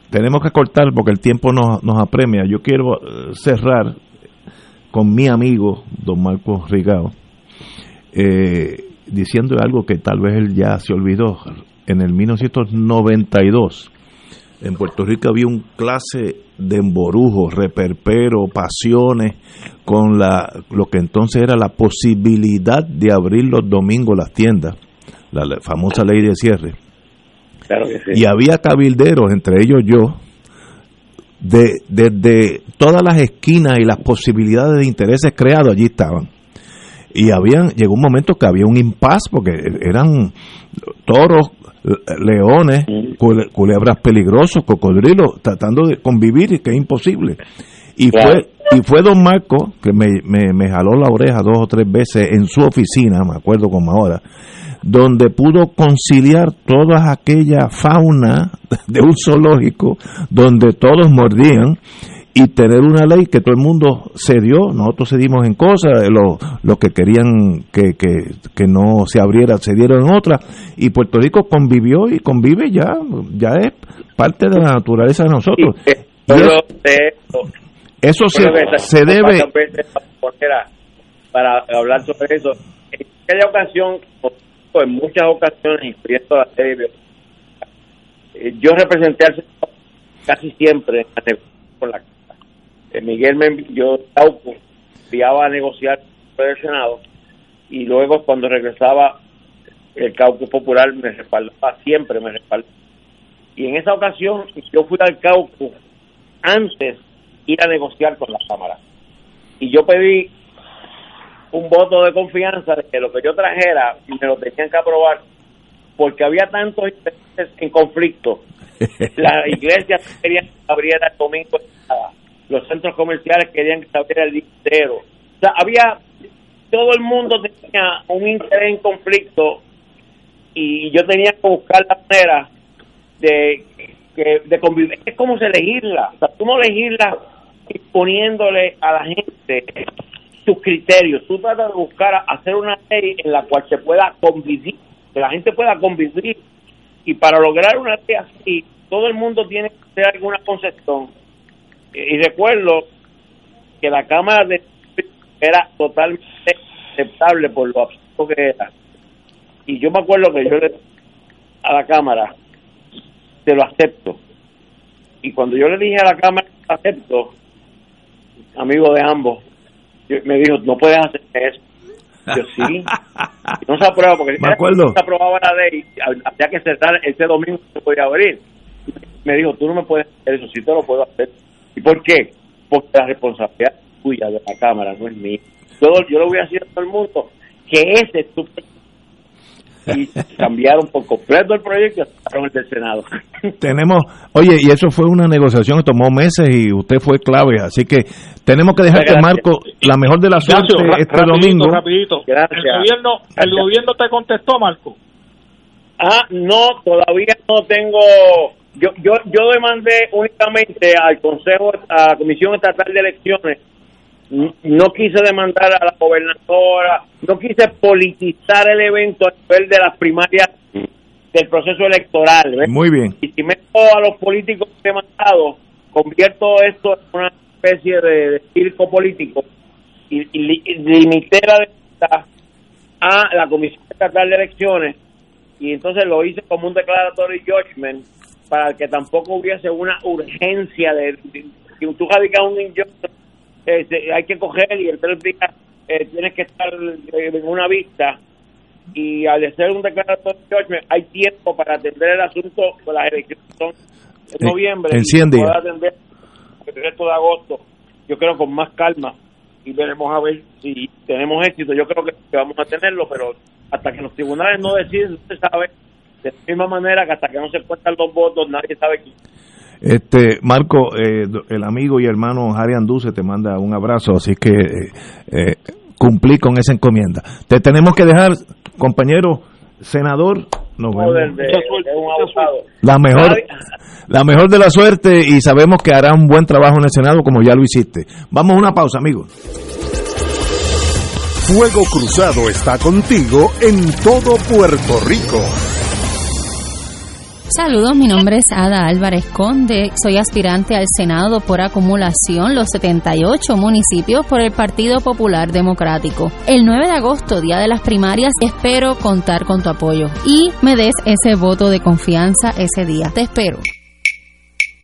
[SPEAKER 2] tenemos que cortar porque el tiempo nos, nos apremia. Yo quiero eh, cerrar con mi amigo, don Marcos Rigao, eh, diciendo algo que tal vez él ya se olvidó. En el 1992, en Puerto Rico había un clase de emborujos, reperpero, pasiones, con la, lo que entonces era la posibilidad de abrir los domingos las tiendas, la, famosa ley de cierre. Y había cabilderos, entre ellos yo, de desde todas las esquinas y las posibilidades de intereses creados allí estaban. Y habían, llegó un momento que había un impas porque eran toros, leones, culebras peligrosos, cocodrilos, tratando de convivir y que es imposible. Y fue y fue don Marco que me, me, me, jaló la oreja dos o tres veces en su oficina, me acuerdo como ahora, donde pudo conciliar toda aquella fauna de un zoológico donde todos mordían y tener una ley que todo el mundo cedió, nosotros cedimos en cosas, los lo que querían que, que, no se abriera cedieron en otras, y Puerto Rico convivió y convive ya, ya es parte de la naturaleza de nosotros. eso, se, se debe...
[SPEAKER 13] Para hablar sobre eso, en aquella ocasión, en muchas ocasiones, incluyendo la serie, eh, yo representé al casi siempre con la Miguel me envió Tauco, enviaba a negociar con el Senado y luego cuando regresaba el Caucus Popular me respaldaba, siempre me respaldaba. Y en esa ocasión yo fui al Caucus antes ir a negociar con la Cámara. Y yo pedí un voto de confianza de que lo que yo trajera me lo tenían que aprobar porque había tantos intereses en conflicto. La iglesia quería que abriera el domingo los centros comerciales querían que se abriera el día O sea, había, todo el mundo tenía un interés en conflicto y yo tenía que buscar la manera de, de convivir. Es como se legisla. O sea, tú no legislas a la gente sus criterios. Tú tratas de buscar hacer una ley en la cual se pueda convivir, que la gente pueda convivir. Y para lograr una ley así, todo el mundo tiene que hacer alguna concesión y recuerdo que la Cámara de era totalmente aceptable por lo absurdo que era. Y yo me acuerdo que yo le a la Cámara, te lo acepto. Y cuando yo le dije a la Cámara, acepto, amigo de ambos, me dijo, no puedes hacer eso. Yo sí. no se aprueba porque
[SPEAKER 2] me acuerdo.
[SPEAKER 13] se aprobaba la ley, había que cerrar ese domingo, se podía abrir. Me dijo, tú no me puedes hacer eso, sí te lo puedo hacer ¿Y por qué? Porque la responsabilidad es tuya de la Cámara, no es mía. Yo, yo lo voy a decir a todo el mundo que ese es tu y cambiaron por completo el proyecto y sacaron el del Senado.
[SPEAKER 2] Tenemos, oye, y eso fue una negociación que tomó meses y usted fue clave, así que tenemos que dejar que Marco, la mejor de la suerte este domingo.
[SPEAKER 5] Rapidito. Gracias. El gobierno, el gobierno te contestó, Marco.
[SPEAKER 13] Ah, no, todavía no tengo yo, yo, yo demandé únicamente al Consejo, a la Comisión Estatal de Elecciones, no quise demandar a la gobernadora, no quise politizar el evento a nivel de las primarias del proceso electoral.
[SPEAKER 2] Muy bien.
[SPEAKER 13] Y si meto a los políticos demandados, convierto esto en una especie de, circo político y, limité la demanda a la Comisión Estatal de Elecciones y entonces lo hice como un declaratory judgment para que tampoco hubiese una urgencia de, si tú radicas un injusto, eh, hay que coger y el tres días eh, tienes que estar eh, en una vista. Y al hacer un declaratorio hay tiempo para atender el asunto de las elecciones son en noviembre
[SPEAKER 2] en 100 días.
[SPEAKER 13] atender el resto de agosto yo creo con más calma. Y veremos a ver si tenemos éxito. Yo creo que, vamos a tenerlo pero hasta que los tribunales no deciden usted sabe de la misma manera que hasta que no se cuentan los votos nadie sabe quién.
[SPEAKER 2] Este, Marco, eh, el amigo y hermano Jari Anduce te manda un abrazo, así que eh, eh, cumplí con esa encomienda. Te tenemos que dejar, compañero senador, nos vemos. la mejor, la mejor de la suerte y sabemos que hará un buen trabajo en el Senado como ya lo hiciste. Vamos a una pausa, amigos.
[SPEAKER 1] Fuego Cruzado está contigo en todo Puerto Rico.
[SPEAKER 7] Saludos, mi nombre es Ada Álvarez Conde, soy aspirante al Senado por acumulación, los 78 municipios por el Partido Popular Democrático. El 9 de agosto, día de las primarias, espero contar con tu apoyo y me des ese voto de confianza ese día. Te espero.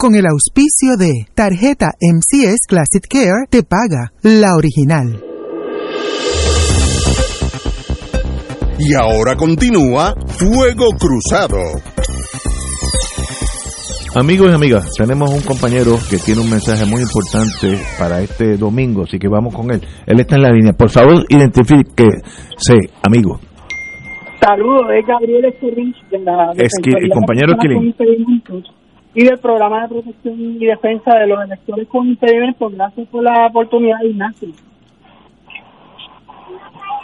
[SPEAKER 8] con el auspicio de Tarjeta MCS Classic Care te paga la original.
[SPEAKER 14] Y ahora continúa Fuego Cruzado.
[SPEAKER 2] Amigos y amigas, tenemos un compañero que tiene un mensaje muy importante para este domingo, así que vamos con él. Él está en la línea. Por favor, identifíquese, amigo.
[SPEAKER 15] Saludos, es Gabriel Esquilín, de la
[SPEAKER 2] el compañero Esquilín
[SPEAKER 15] y del programa de protección y defensa de los electores con impedimentos. Gracias por la oportunidad, Ignacio.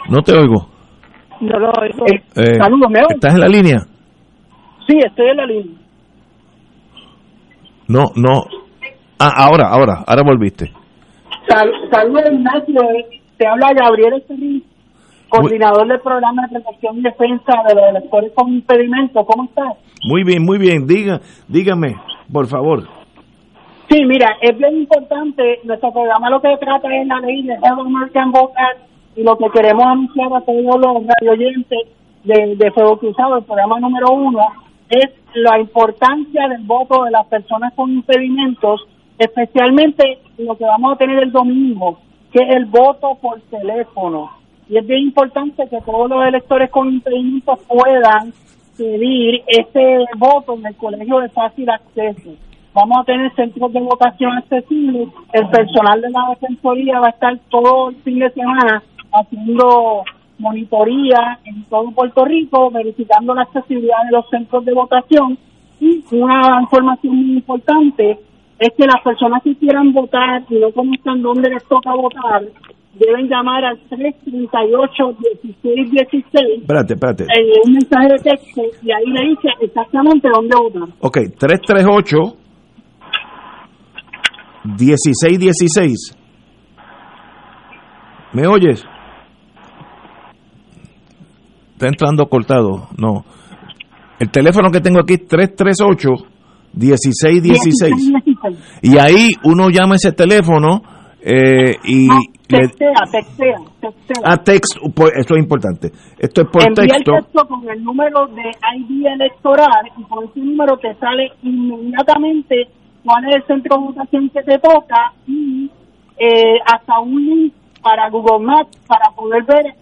[SPEAKER 2] No te oigo.
[SPEAKER 15] No lo oigo.
[SPEAKER 2] Eh,
[SPEAKER 15] Saludos, ¿me
[SPEAKER 2] ¿Estás en la línea?
[SPEAKER 15] Sí, estoy en la línea.
[SPEAKER 2] No, no. Ah, ahora, ahora, ahora volviste.
[SPEAKER 15] saludos, Ignacio. Te habla Gabriel Estelín, coordinador del programa de protección y defensa de los electores con impedimento. ¿Cómo estás?
[SPEAKER 2] Muy bien, muy bien. Diga, dígame, por favor.
[SPEAKER 15] Sí, mira, es bien importante. Nuestro programa lo que trata es la ley de American Vote y lo que queremos anunciar a todos los radioyentes de, de Fuego Cruzado, el programa número uno, es la importancia del voto de las personas con impedimentos, especialmente lo que vamos a tener el domingo, que es el voto por teléfono. Y es bien importante que todos los electores con impedimentos puedan pedir ese voto en el colegio de fácil acceso. Vamos a tener centros de votación accesibles. El personal de la defensoría va a estar todo el fin de semana haciendo monitoría en todo Puerto Rico, verificando la accesibilidad de los centros de votación. Y una información muy importante es que las personas que quieran votar y no conozcan dónde les toca votar, deben llamar al 338-1616.
[SPEAKER 2] Espérate, espérate.
[SPEAKER 15] En un mensaje de texto y ahí le dice exactamente dónde votar.
[SPEAKER 2] Ok, 338 1616. ¿Me oyes? Está entrando cortado. No. El teléfono que tengo aquí es 338 1616. Y ahí uno llama ese teléfono eh, y
[SPEAKER 15] textea, textea, textea.
[SPEAKER 2] Ah, texto, pues, esto es importante. Esto es por
[SPEAKER 15] Envía
[SPEAKER 2] texto.
[SPEAKER 15] el texto con el número de ID electoral y con ese número te sale inmediatamente cuál es el centro de votación que te toca y eh, hasta un link para Google Maps para poder ver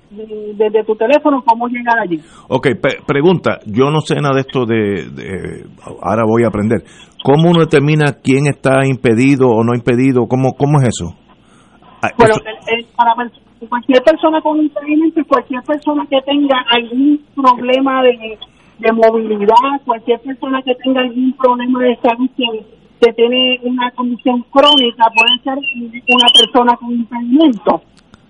[SPEAKER 15] desde tu teléfono cómo llegar allí.
[SPEAKER 2] Ok, pregunta, yo no sé nada de esto de, de, ahora voy a aprender. ¿Cómo uno determina quién está impedido o no impedido? ¿Cómo, cómo es eso?
[SPEAKER 15] Ah, bueno, para cualquier persona con impedimento cualquier persona que tenga algún problema de, de movilidad, cualquier persona que tenga algún problema de salud que, tiene una condición crónica, puede ser una persona con impedimento.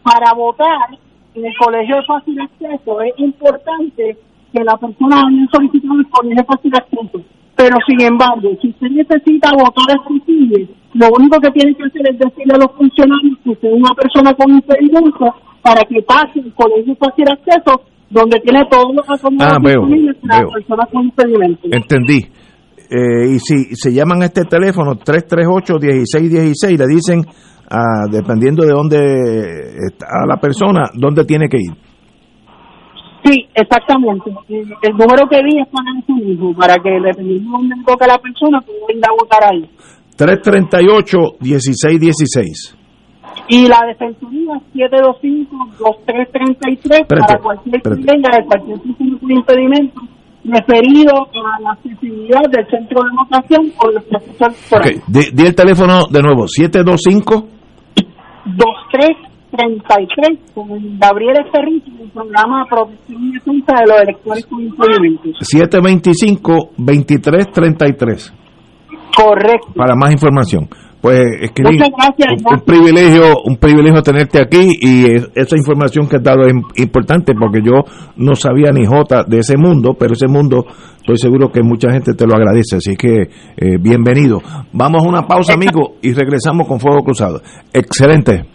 [SPEAKER 15] Para votar en el colegio de fácil acceso es importante que la persona haya solicitado el colegio de fácil acceso. Pero sin embargo, si usted necesita votar accesible, lo único que tienen que hacer es decirle a los funcionarios que usted es una persona con impedimento para que pase el colegio fácil acceso donde tiene todos los
[SPEAKER 2] ah, veo,
[SPEAKER 15] para personas con impedimento.
[SPEAKER 2] Entendí. Eh, y si se llaman a este teléfono 338-1616, le dicen, ah, dependiendo de dónde está la persona, dónde tiene que ir.
[SPEAKER 15] Sí, exactamente. El número que di es para su mismo, para que dependiendo de dónde toque la persona, pueda ir a votar ahí.
[SPEAKER 2] 338-1616.
[SPEAKER 15] Y la defensoría 725-2333 para cualquier venga de cualquier tipo de impedimento referido a la accesibilidad del centro de votación o los procesos
[SPEAKER 2] okay. di, di, el teléfono de nuevo, 725
[SPEAKER 15] 2333 con Gabriel Esterrito el programa protección y defensa de los electores con impedimentos.
[SPEAKER 2] 725 2333
[SPEAKER 15] Correcto.
[SPEAKER 2] Para más información. Pues es que
[SPEAKER 15] Muchas gracias,
[SPEAKER 2] un, privilegio, un privilegio tenerte aquí y esa información que has dado es importante porque yo no sabía ni jota de ese mundo, pero ese mundo estoy seguro que mucha gente te lo agradece, así que eh, bienvenido. Vamos a una pausa, amigo, y regresamos con Fuego Cruzado. Excelente.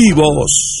[SPEAKER 14] vivos!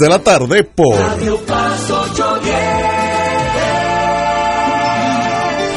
[SPEAKER 1] de la tarde por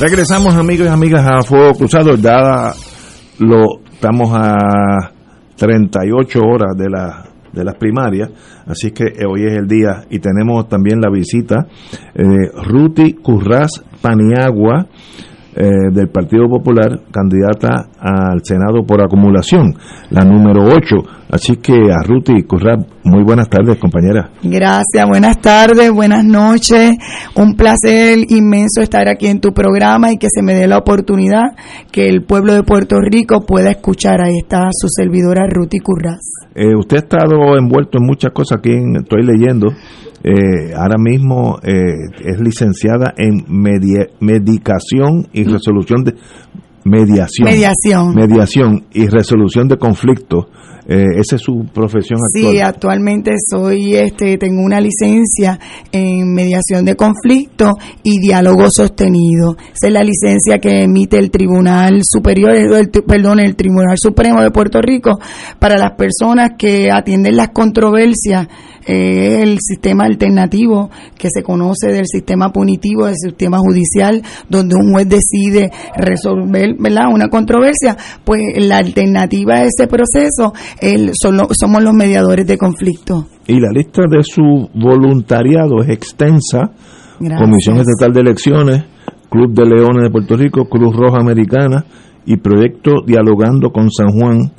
[SPEAKER 2] Regresamos amigos y amigas a Fuego Cruzado, ya lo estamos a 38 horas de la de las primarias, así que hoy es el día. Y tenemos también la visita eh, Ruti Curraz Paniagua eh, del Partido Popular, candidata al Senado por acumulación, la número 8. Así que a Ruti muy buenas tardes, compañera.
[SPEAKER 16] Gracias, buenas tardes, buenas noches. Un placer inmenso estar aquí en tu programa y que se me dé la oportunidad que el pueblo de Puerto Rico pueda escuchar a esta su servidora Ruti Curraz.
[SPEAKER 2] Eh, usted ha estado envuelto en muchas cosas aquí, estoy leyendo. Eh, ahora mismo eh, es licenciada en medicación y resolución de mediación.
[SPEAKER 16] Mediación.
[SPEAKER 2] Mediación y resolución de conflictos. Eh, esa es su profesión actual.
[SPEAKER 16] Sí, actualmente soy, este, tengo una licencia en mediación de conflicto y diálogo sostenido. Esa es la licencia que emite el Tribunal Superior, el, perdón, el Tribunal Supremo de Puerto Rico para las personas que atienden las controversias es el sistema alternativo que se conoce del sistema punitivo, del sistema judicial, donde un juez decide resolver ¿verdad? una controversia, pues la alternativa a ese proceso el, somos los mediadores de conflicto.
[SPEAKER 2] Y la lista de su voluntariado es extensa. Comisión Estatal de Elecciones, Club de Leones de Puerto Rico, Cruz Roja Americana y Proyecto Dialogando con San Juan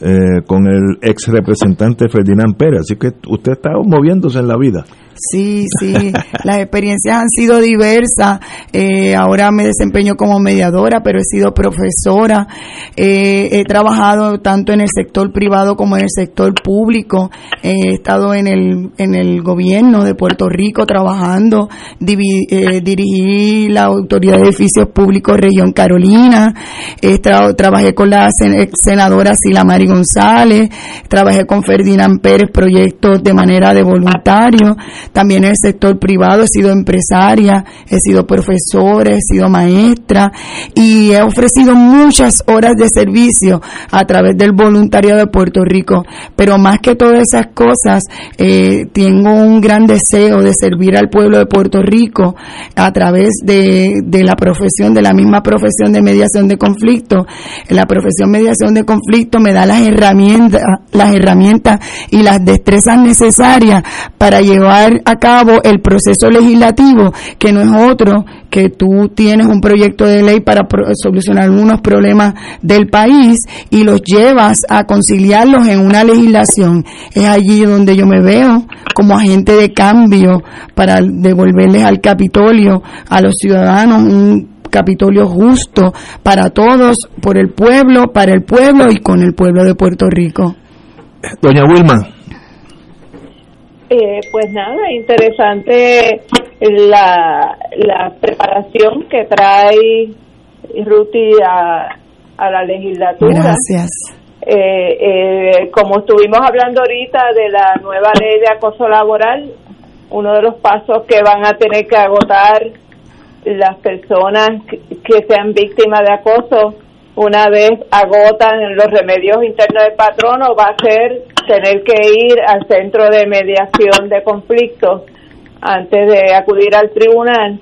[SPEAKER 2] eh, con el ex representante Ferdinand Pérez. Así que usted está moviéndose en la vida.
[SPEAKER 16] Sí, sí, las experiencias han sido diversas. Eh, ahora me desempeño como mediadora, pero he sido profesora. Eh, he trabajado tanto en el sector privado como en el sector público. he estado en el, en el gobierno de Puerto Rico trabajando. Eh, dirigí la Autoridad de Edificios Públicos Región Carolina. trabajé con la senadora Silamari González. Trabajé con Ferdinand Pérez proyectos de manera de voluntario también en el sector privado, he sido empresaria, he sido profesora, he sido maestra y he ofrecido muchas horas de servicio a través del voluntariado de Puerto Rico. Pero más que todas esas cosas, eh, tengo un gran deseo de servir al pueblo de Puerto Rico a través de, de la profesión, de la misma profesión de mediación de conflicto. La profesión mediación de conflicto me da las herramientas, las herramientas y las destrezas necesarias para llevar a cabo el proceso legislativo, que no es otro que tú tienes un proyecto de ley para solucionar algunos problemas del país y los llevas a conciliarlos en una legislación. Es allí donde yo me veo como agente de cambio para devolverles al Capitolio, a los ciudadanos, un Capitolio justo para todos, por el pueblo, para el pueblo y con el pueblo de Puerto Rico.
[SPEAKER 2] Doña Wilma,
[SPEAKER 4] eh, pues nada, interesante la, la preparación que trae Ruti a, a la legislatura.
[SPEAKER 16] Gracias.
[SPEAKER 4] Eh, eh, como estuvimos hablando ahorita de la nueva ley de acoso laboral, uno de los pasos que van a tener que agotar las personas que sean víctimas de acoso una vez agotan los remedios internos del patrono, va a ser tener que ir al centro de mediación de conflictos antes de acudir al tribunal.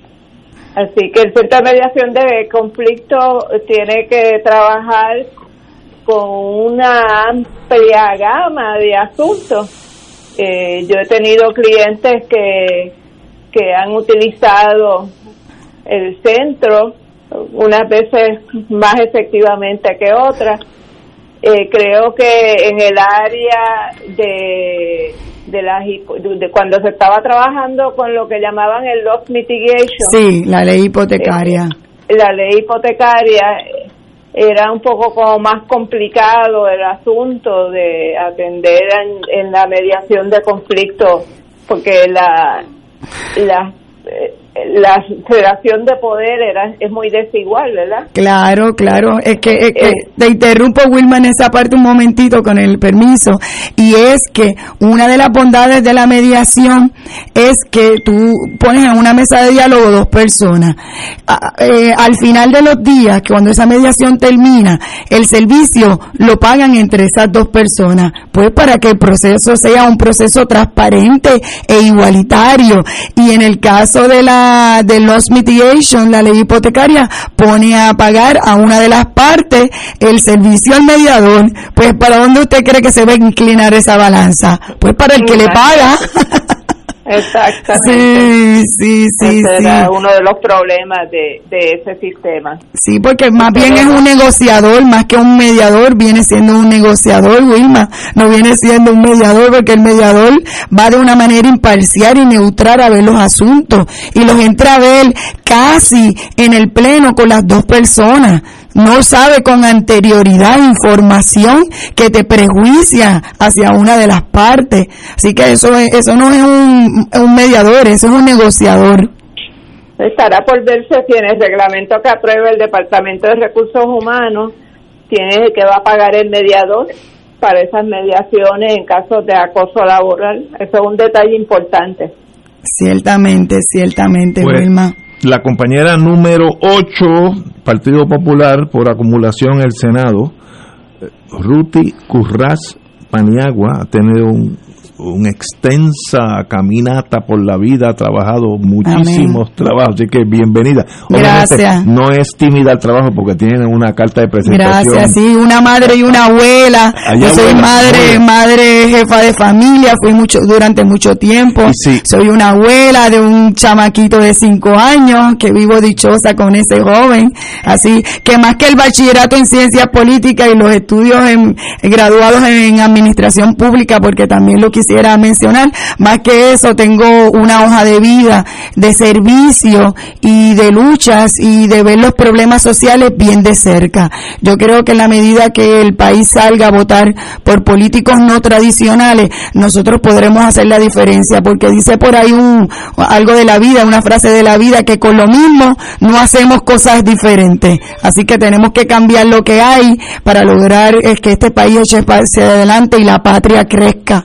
[SPEAKER 4] Así que el centro de mediación de conflictos tiene que trabajar con una amplia gama de asuntos. Eh, yo he tenido clientes que, que han utilizado el centro unas veces más efectivamente que otras. Eh, creo que en el área de de, las, de cuando se estaba trabajando con lo que llamaban el loss mitigation.
[SPEAKER 16] Sí, la ley hipotecaria.
[SPEAKER 4] Eh, la ley hipotecaria era un poco como más complicado el asunto de atender en, la mediación de conflictos porque la, la eh, la federación de poder era, es muy desigual, ¿verdad?
[SPEAKER 16] Claro, claro. Es que, eh, te interrumpo, Wilma, en esa parte un momentito con el permiso. Y es que una de las bondades de la mediación es que tú pones en una mesa de diálogo dos personas. Eh, al final de los días, cuando esa mediación termina, el servicio lo pagan entre esas dos personas. Pues para que el proceso sea un proceso transparente e igualitario. Y en el caso de la de loss mitigation, la ley hipotecaria, pone a pagar a una de las partes el servicio al mediador. Pues, ¿para dónde usted cree que se va a inclinar esa balanza? Pues para el que le paga.
[SPEAKER 4] Exactamente.
[SPEAKER 16] Sí, sí, sí.
[SPEAKER 4] Ese era uno de los problemas de, de ese sistema.
[SPEAKER 16] Sí, porque más bien es un negociador, más que un mediador, viene siendo un negociador, Wilma. No viene siendo un mediador, porque el mediador va de una manera imparcial y neutral a ver los asuntos y los entra a ver casi en el pleno con las dos personas no sabe con anterioridad información que te prejuicia hacia una de las partes. Así que eso, eso no es un, un mediador, eso es un negociador.
[SPEAKER 4] Estará por verse si en el reglamento que aprueba el Departamento de Recursos Humanos tiene que va a pagar el mediador para esas mediaciones en casos de acoso laboral. Eso es un detalle importante.
[SPEAKER 16] Ciertamente, ciertamente,
[SPEAKER 2] Pues,
[SPEAKER 16] Wilma.
[SPEAKER 2] La compañera número 8, Partido Popular, por acumulación en el Senado, eh, Ruti Curraz Paniagua, ha tenido un, una extensa caminata por la vida, ha trabajado muchísimos trabajos, así que bienvenida. Obviamente,
[SPEAKER 16] Gracias.
[SPEAKER 2] no es tímida al trabajo porque tiene una carta de presentación.
[SPEAKER 16] Gracias, sí, una madre y una abuela.
[SPEAKER 2] Allá
[SPEAKER 16] Yo soy
[SPEAKER 2] abuela,
[SPEAKER 16] madre,
[SPEAKER 2] abuela.
[SPEAKER 16] madre jefa de familia, fui mucho durante mucho tiempo. Soy una abuela de un chamaquito de cinco años que vivo dichosa con ese joven. Así que más que el bachillerato en ciencias políticas y los estudios en, graduados en administración pública, porque también lo quisiera mencionar, más que eso tengo una hoja de vida, de servicio y de luchas y de ver los problemas sociales bien de cerca. Yo creo que en la medida que el país salga a votar por políticos no tradicionales, nosotros podremos hacer la diferencia, porque dice por ahí un algo de la vida, una frase de la vida que con lo mismo no hacemos cosas diferentes. Así que tenemos que cambiar lo que hay para lograr eh, que este país eche hacia adelante y la patria crezca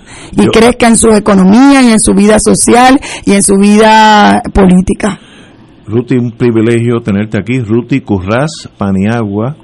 [SPEAKER 16] Crezca en su economía y en su vida social y en su vida política.
[SPEAKER 2] Ruti, un privilegio tenerte aquí. Ruti Curraz Paniagua,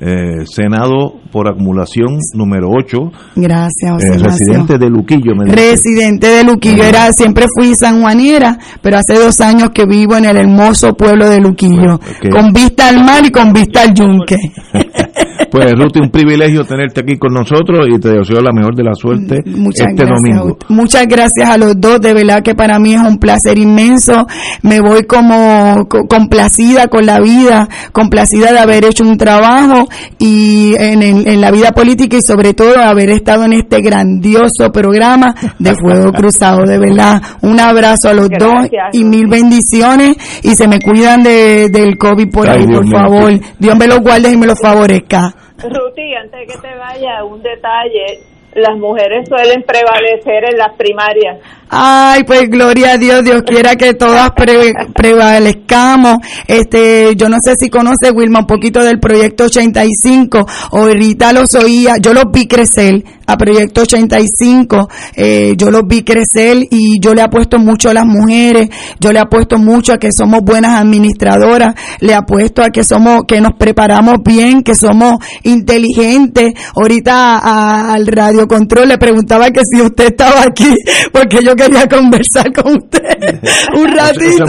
[SPEAKER 2] eh, Senado por acumulación número 8,
[SPEAKER 16] Gracias, José
[SPEAKER 2] eh, residente de Luquillo. me dice.
[SPEAKER 16] Residente de Luquillo, era, siempre fui sanjuaniera, pero hace dos años que vivo en el hermoso pueblo de Luquillo, con vista al mar y con vista al yunque.
[SPEAKER 2] Pues Ruti, un privilegio tenerte aquí con nosotros y te deseo la mejor de la suerte
[SPEAKER 16] Muchas
[SPEAKER 2] este
[SPEAKER 16] gracias.
[SPEAKER 2] domingo.
[SPEAKER 16] Muchas gracias a los dos, de verdad que para mí es un placer inmenso. Me voy como co- complacida con la vida, complacida de haber hecho un trabajo y en, en- en la vida política y sobre todo haber estado en este grandioso programa de Fuego Cruzado. De verdad, un abrazo a los dos y mil bendiciones y se me cuidan de, del COVID por
[SPEAKER 4] Ay,
[SPEAKER 16] ahí,
[SPEAKER 4] Dios
[SPEAKER 16] por
[SPEAKER 4] mío.
[SPEAKER 16] favor. Dios me los guarde y me los favorezca.
[SPEAKER 4] Ruti, antes de que te vaya, un detalle. Las mujeres suelen prevalecer en las primarias.
[SPEAKER 16] Ay, pues gloria a Dios, Dios quiera que todas pre- prevalezcamos. Este, yo no sé si conoce Wilma un poquito del proyecto 85. Ahorita los oía, yo los vi crecer a proyecto 85. eh, yo los vi crecer y yo le apuesto mucho a las mujeres. Yo le apuesto mucho a que somos buenas administradoras. Le apuesto a que somos, que nos preparamos bien, que somos inteligentes. Ahorita a- al radio control le preguntaba que si usted estaba aquí, porque yo quería conversar con usted un ratito.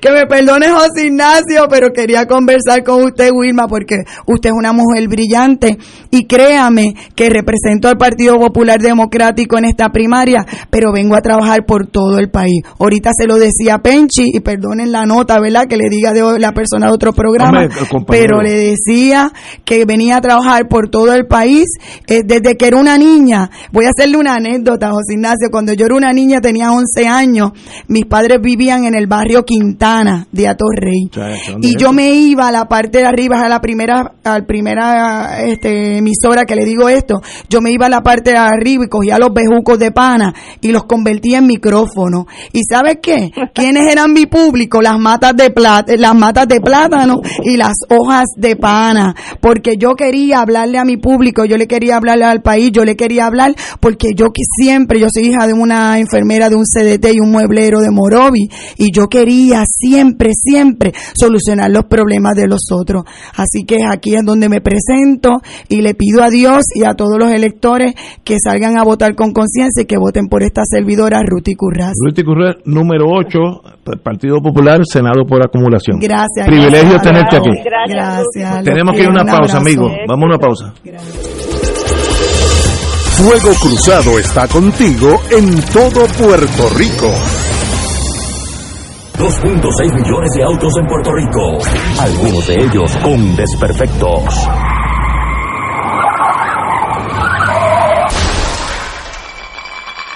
[SPEAKER 16] Que me perdone José Ignacio, pero quería conversar con usted, Wilma, porque usted es una mujer brillante y créame que represento al Partido Popular Democrático en esta primaria, pero vengo a trabajar por todo el país. Ahorita se lo decía Penchi y perdonen la nota, ¿verdad? Que le diga de la persona de otro programa,
[SPEAKER 2] Hombre,
[SPEAKER 16] pero le decía que venía a trabajar por todo el país eh, desde que era una niña. Voy a hacerle una anécdota, José Ignacio. Cuando yo era una niña, tenía 11 años, mis padres vivían en el barrio Quintana de Atorrey. Y yo me iba a la parte de arriba, a la primera, al primera este, emisora que le digo esto, yo me iba a la parte de arriba y cogía los bejucos de pana y los convertía en micrófono. ¿Y sabes qué? ¿Quiénes eran mi público? Las matas de plata, las matas de plátano y las hojas de pana. Porque yo quería hablarle a mi público, yo le quería hablarle al país, yo le quería hablar porque yo que siempre, yo soy hija de una enfermera de un CDT y un mueblero de Morovi y yo quería siempre, siempre solucionar los problemas de los otros. Así que aquí es donde me presento y le pido a Dios y a todos los electores que salgan a votar con conciencia y que voten por esta servidora Ruti Curraz.
[SPEAKER 2] Ruti Curraz, número 8, Partido Popular, Senado por acumulación.
[SPEAKER 16] Gracias.
[SPEAKER 2] Privilegio
[SPEAKER 16] gracias,
[SPEAKER 2] tenerte aquí.
[SPEAKER 16] Gracias.
[SPEAKER 2] Tenemos que ir a una
[SPEAKER 16] un
[SPEAKER 2] pausa,
[SPEAKER 16] abrazo.
[SPEAKER 2] amigo. Vamos a una pausa.
[SPEAKER 1] Fuego Cruzado está contigo en todo Puerto Rico.
[SPEAKER 17] 2.6 millones de autos en Puerto Rico, algunos de ellos con desperfectos.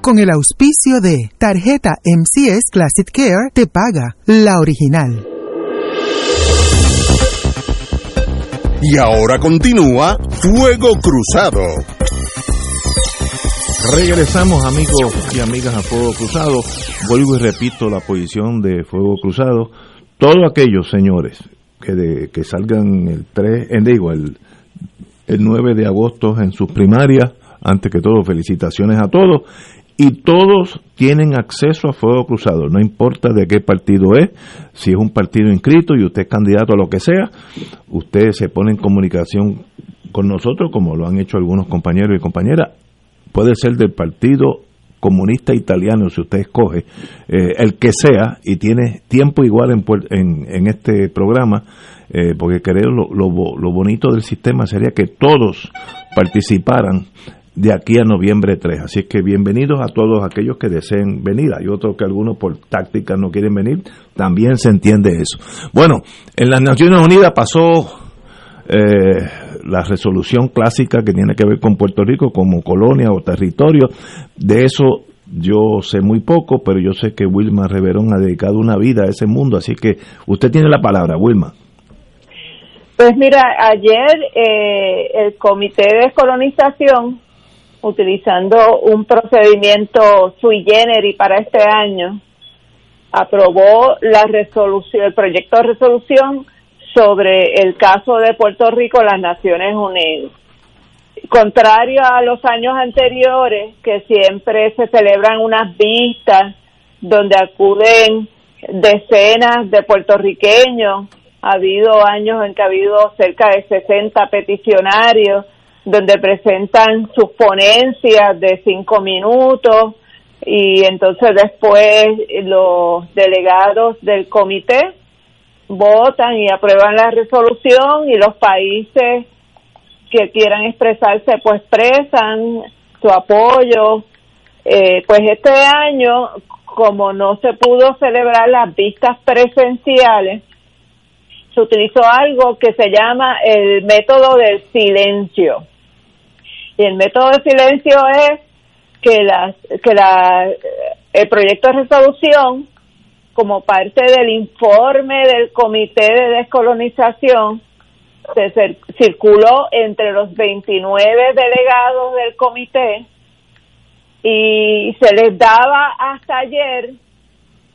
[SPEAKER 8] con el auspicio de Tarjeta MCS Classic Care te paga la original.
[SPEAKER 1] Y ahora continúa Fuego Cruzado.
[SPEAKER 2] Regresamos amigos y amigas a Fuego Cruzado. Vuelvo y repito la posición de Fuego Cruzado. Todos aquellos señores que, de, que salgan el 3, en, digo, el, el 9 de agosto en sus primarias, antes que todo felicitaciones a todos y todos tienen acceso a fuego cruzado, no importa de qué partido es, si es un partido inscrito y usted es candidato a lo que sea, usted se pone en comunicación con nosotros, como lo han hecho algunos compañeros y compañeras, puede ser del partido comunista italiano, si usted escoge, eh, el que sea, y tiene tiempo igual en, en, este programa, eh, porque creo lo, lo, lo bonito del sistema sería que todos participaran de aquí a noviembre 3. Así que bienvenidos a todos aquellos que deseen venir. Hay otros que algunos por táctica no quieren venir. También se entiende eso. Bueno, en las Naciones Unidas pasó eh, la resolución clásica que tiene que ver con Puerto Rico como colonia o territorio. De eso yo sé muy poco, pero yo sé que Wilma Reverón ha dedicado una vida a ese mundo. Así que usted tiene la palabra, Wilma.
[SPEAKER 4] Pues mira, ayer eh, el Comité de Descolonización utilizando un procedimiento sui generis para este año, aprobó la resolución, el proyecto de resolución sobre el caso de Puerto Rico las Naciones Unidas. Contrario a los años anteriores, que siempre se celebran unas vistas donde acuden decenas de puertorriqueños, ha habido años en que ha habido cerca de 60 peticionarios donde presentan sus ponencias de cinco minutos y entonces después los delegados del comité votan y aprueban la resolución y los países que quieran expresarse, pues expresan su apoyo. Eh, pues este año, como no se pudo celebrar las vistas presenciales, se utilizó algo que se llama el método del silencio. Y el método de silencio es que, las, que la, el proyecto de resolución, como parte del informe del Comité de Descolonización, se circuló entre los 29 delegados del comité y se les daba hasta ayer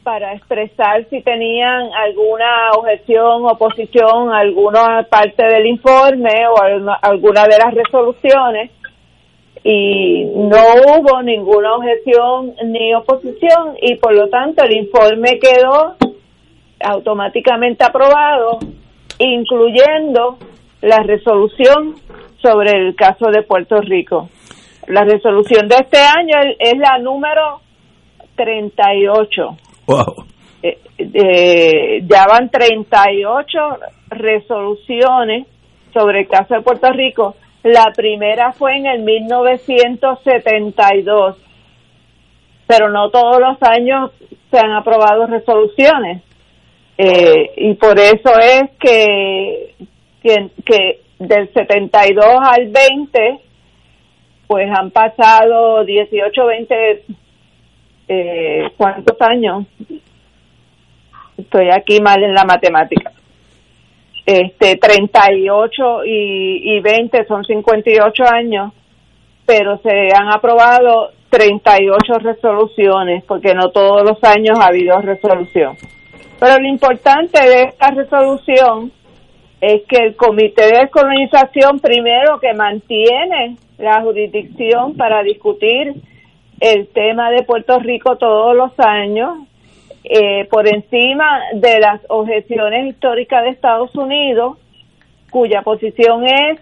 [SPEAKER 4] para expresar si tenían alguna objeción, oposición alguna parte del informe o alguna de las resoluciones y no hubo ninguna objeción ni oposición y por lo tanto el informe quedó automáticamente aprobado incluyendo la resolución sobre el caso de Puerto Rico. La resolución de este año es la número 38.
[SPEAKER 2] Wow.
[SPEAKER 4] Eh, eh, ya van 38 resoluciones sobre el caso de Puerto Rico. La primera fue en el 1972, pero no todos los años se han aprobado resoluciones. Eh, y por eso es que, que, que del 72 al 20, pues han pasado 18, 20, eh, ¿cuántos años? Estoy aquí mal en la matemática. Este, 38 y, y 20 son 58 años, pero se han aprobado 38 resoluciones, porque no todos los años ha habido resolución. Pero lo importante de esta resolución es que el Comité de Descolonización, primero, que mantiene la jurisdicción para discutir el tema de Puerto Rico todos los años, eh, por encima de las objeciones históricas de Estados Unidos, cuya posición es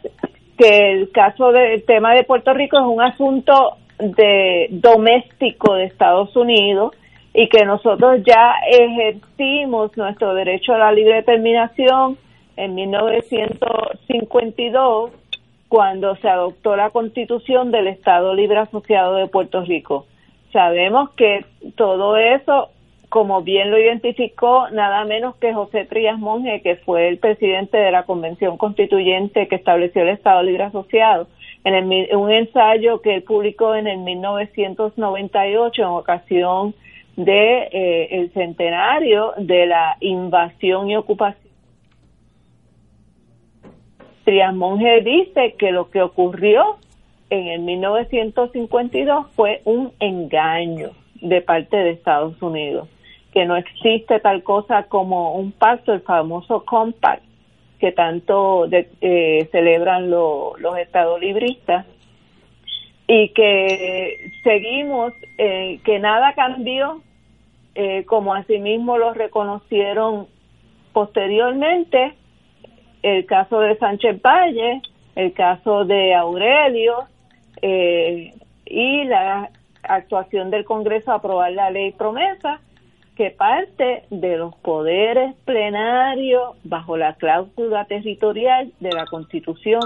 [SPEAKER 4] que el caso del tema de Puerto Rico es un asunto de doméstico de Estados Unidos y que nosotros ya ejercimos nuestro derecho a la libre determinación en 1952 cuando se adoptó la constitución del Estado Libre Asociado de Puerto Rico. Sabemos que todo eso, como bien lo identificó nada menos que José Trías Monge, que fue el presidente de la Convención Constituyente que estableció el Estado Libre Asociado, en un ensayo que él publicó en el 1998 en ocasión de eh, el centenario de la invasión y ocupación. Trias Monge dice que lo que ocurrió en el 1952 fue un engaño de parte de Estados Unidos, que no existe tal cosa como un pacto, el famoso compact que tanto eh, celebran los estados libristas y que seguimos, eh, que nada cambió, eh, como asimismo lo reconocieron posteriormente, el caso de Sánchez Valle, el caso de Aurelio eh, y la actuación del Congreso a aprobar la ley promesa que parte de los poderes plenarios bajo la cláusula territorial de la Constitución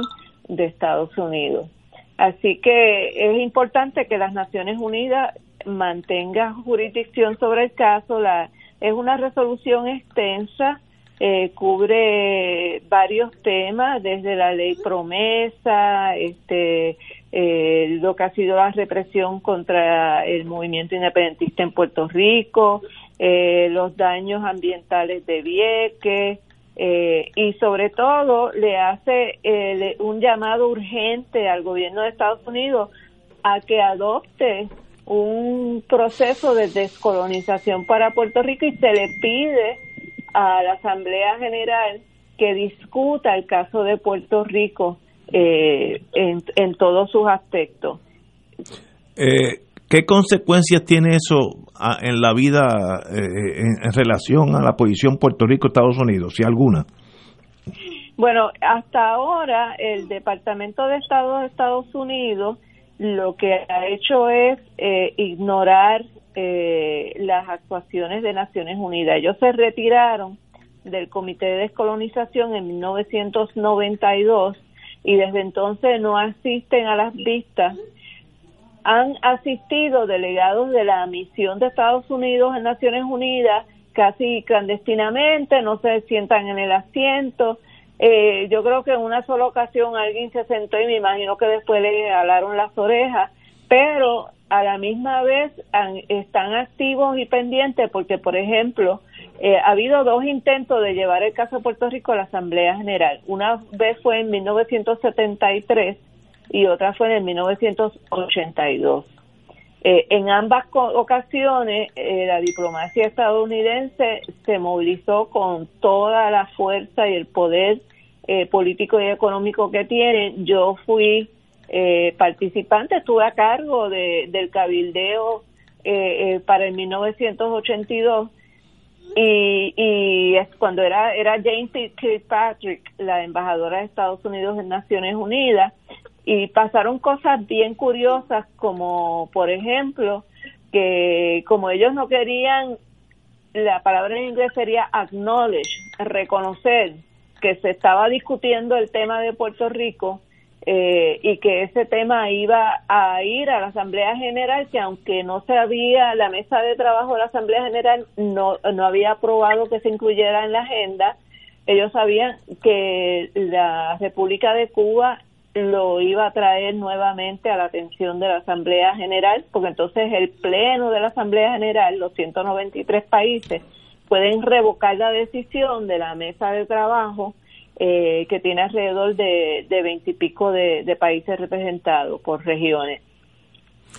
[SPEAKER 4] de Estados Unidos. Así que es importante que las Naciones Unidas mantengan jurisdicción sobre el caso. La, es una resolución extensa, eh, cubre varios temas, desde la ley promesa, este, eh, lo que ha sido la represión contra el movimiento independentista en Puerto Rico, eh, los daños ambientales de Vieques, eh, y sobre todo le hace eh, un llamado urgente al gobierno de Estados Unidos a que adopte un proceso de descolonización para Puerto Rico y se le pide a la Asamblea General que discuta el caso de Puerto Rico eh, en, en, todos sus aspectos.
[SPEAKER 2] ¿Qué consecuencias tiene eso en la vida eh, en, relación a la posición Puerto Rico-Estados Unidos, si alguna?
[SPEAKER 4] Bueno, hasta ahora el Departamento de Estado de Estados Unidos lo que ha hecho es eh, ignorar eh, las actuaciones de Naciones Unidas. Ellos se retiraron del Comité de Descolonización en 1992 y desde entonces no asisten a las vistas. Han asistido delegados de la misión de Estados Unidos en Naciones Unidas casi clandestinamente, no se sientan en el asiento. Eh, yo creo que en una sola ocasión alguien se sentó y me imagino que después le jalaron las orejas, pero a la misma vez están activos y pendientes porque, por ejemplo, eh, ha habido dos intentos de llevar el caso de Puerto Rico a la Asamblea General. Una vez fue en 1973 y otra fue en 1982. Eh, en ambas ocasiones, eh, la diplomacia estadounidense se movilizó con toda la fuerza y el poder político y económico que tiene. Yo fui eh, participante, estuve a cargo de, del cabildeo eh, eh para el 1982 y, y es cuando era, era Jane Kirkpatrick, la embajadora de Estados Unidos en Naciones Unidas, y pasaron cosas bien curiosas como, por ejemplo, que como ellos no querían, la palabra en inglés sería acknowledge, reconocer que se estaba discutiendo el tema de Puerto Rico, eh, y que ese tema iba a ir a la Asamblea General, que aunque no se había, la mesa de trabajo de la Asamblea General no, no había aprobado que se incluyera en la agenda, ellos sabían que la República de Cuba lo iba a traer nuevamente a la atención de la Asamblea General, porque entonces el Pleno de la Asamblea General, los 193 países, pueden revocar la decisión de la mesa de trabajo eh, que tiene alrededor de de, de, países representados por regiones.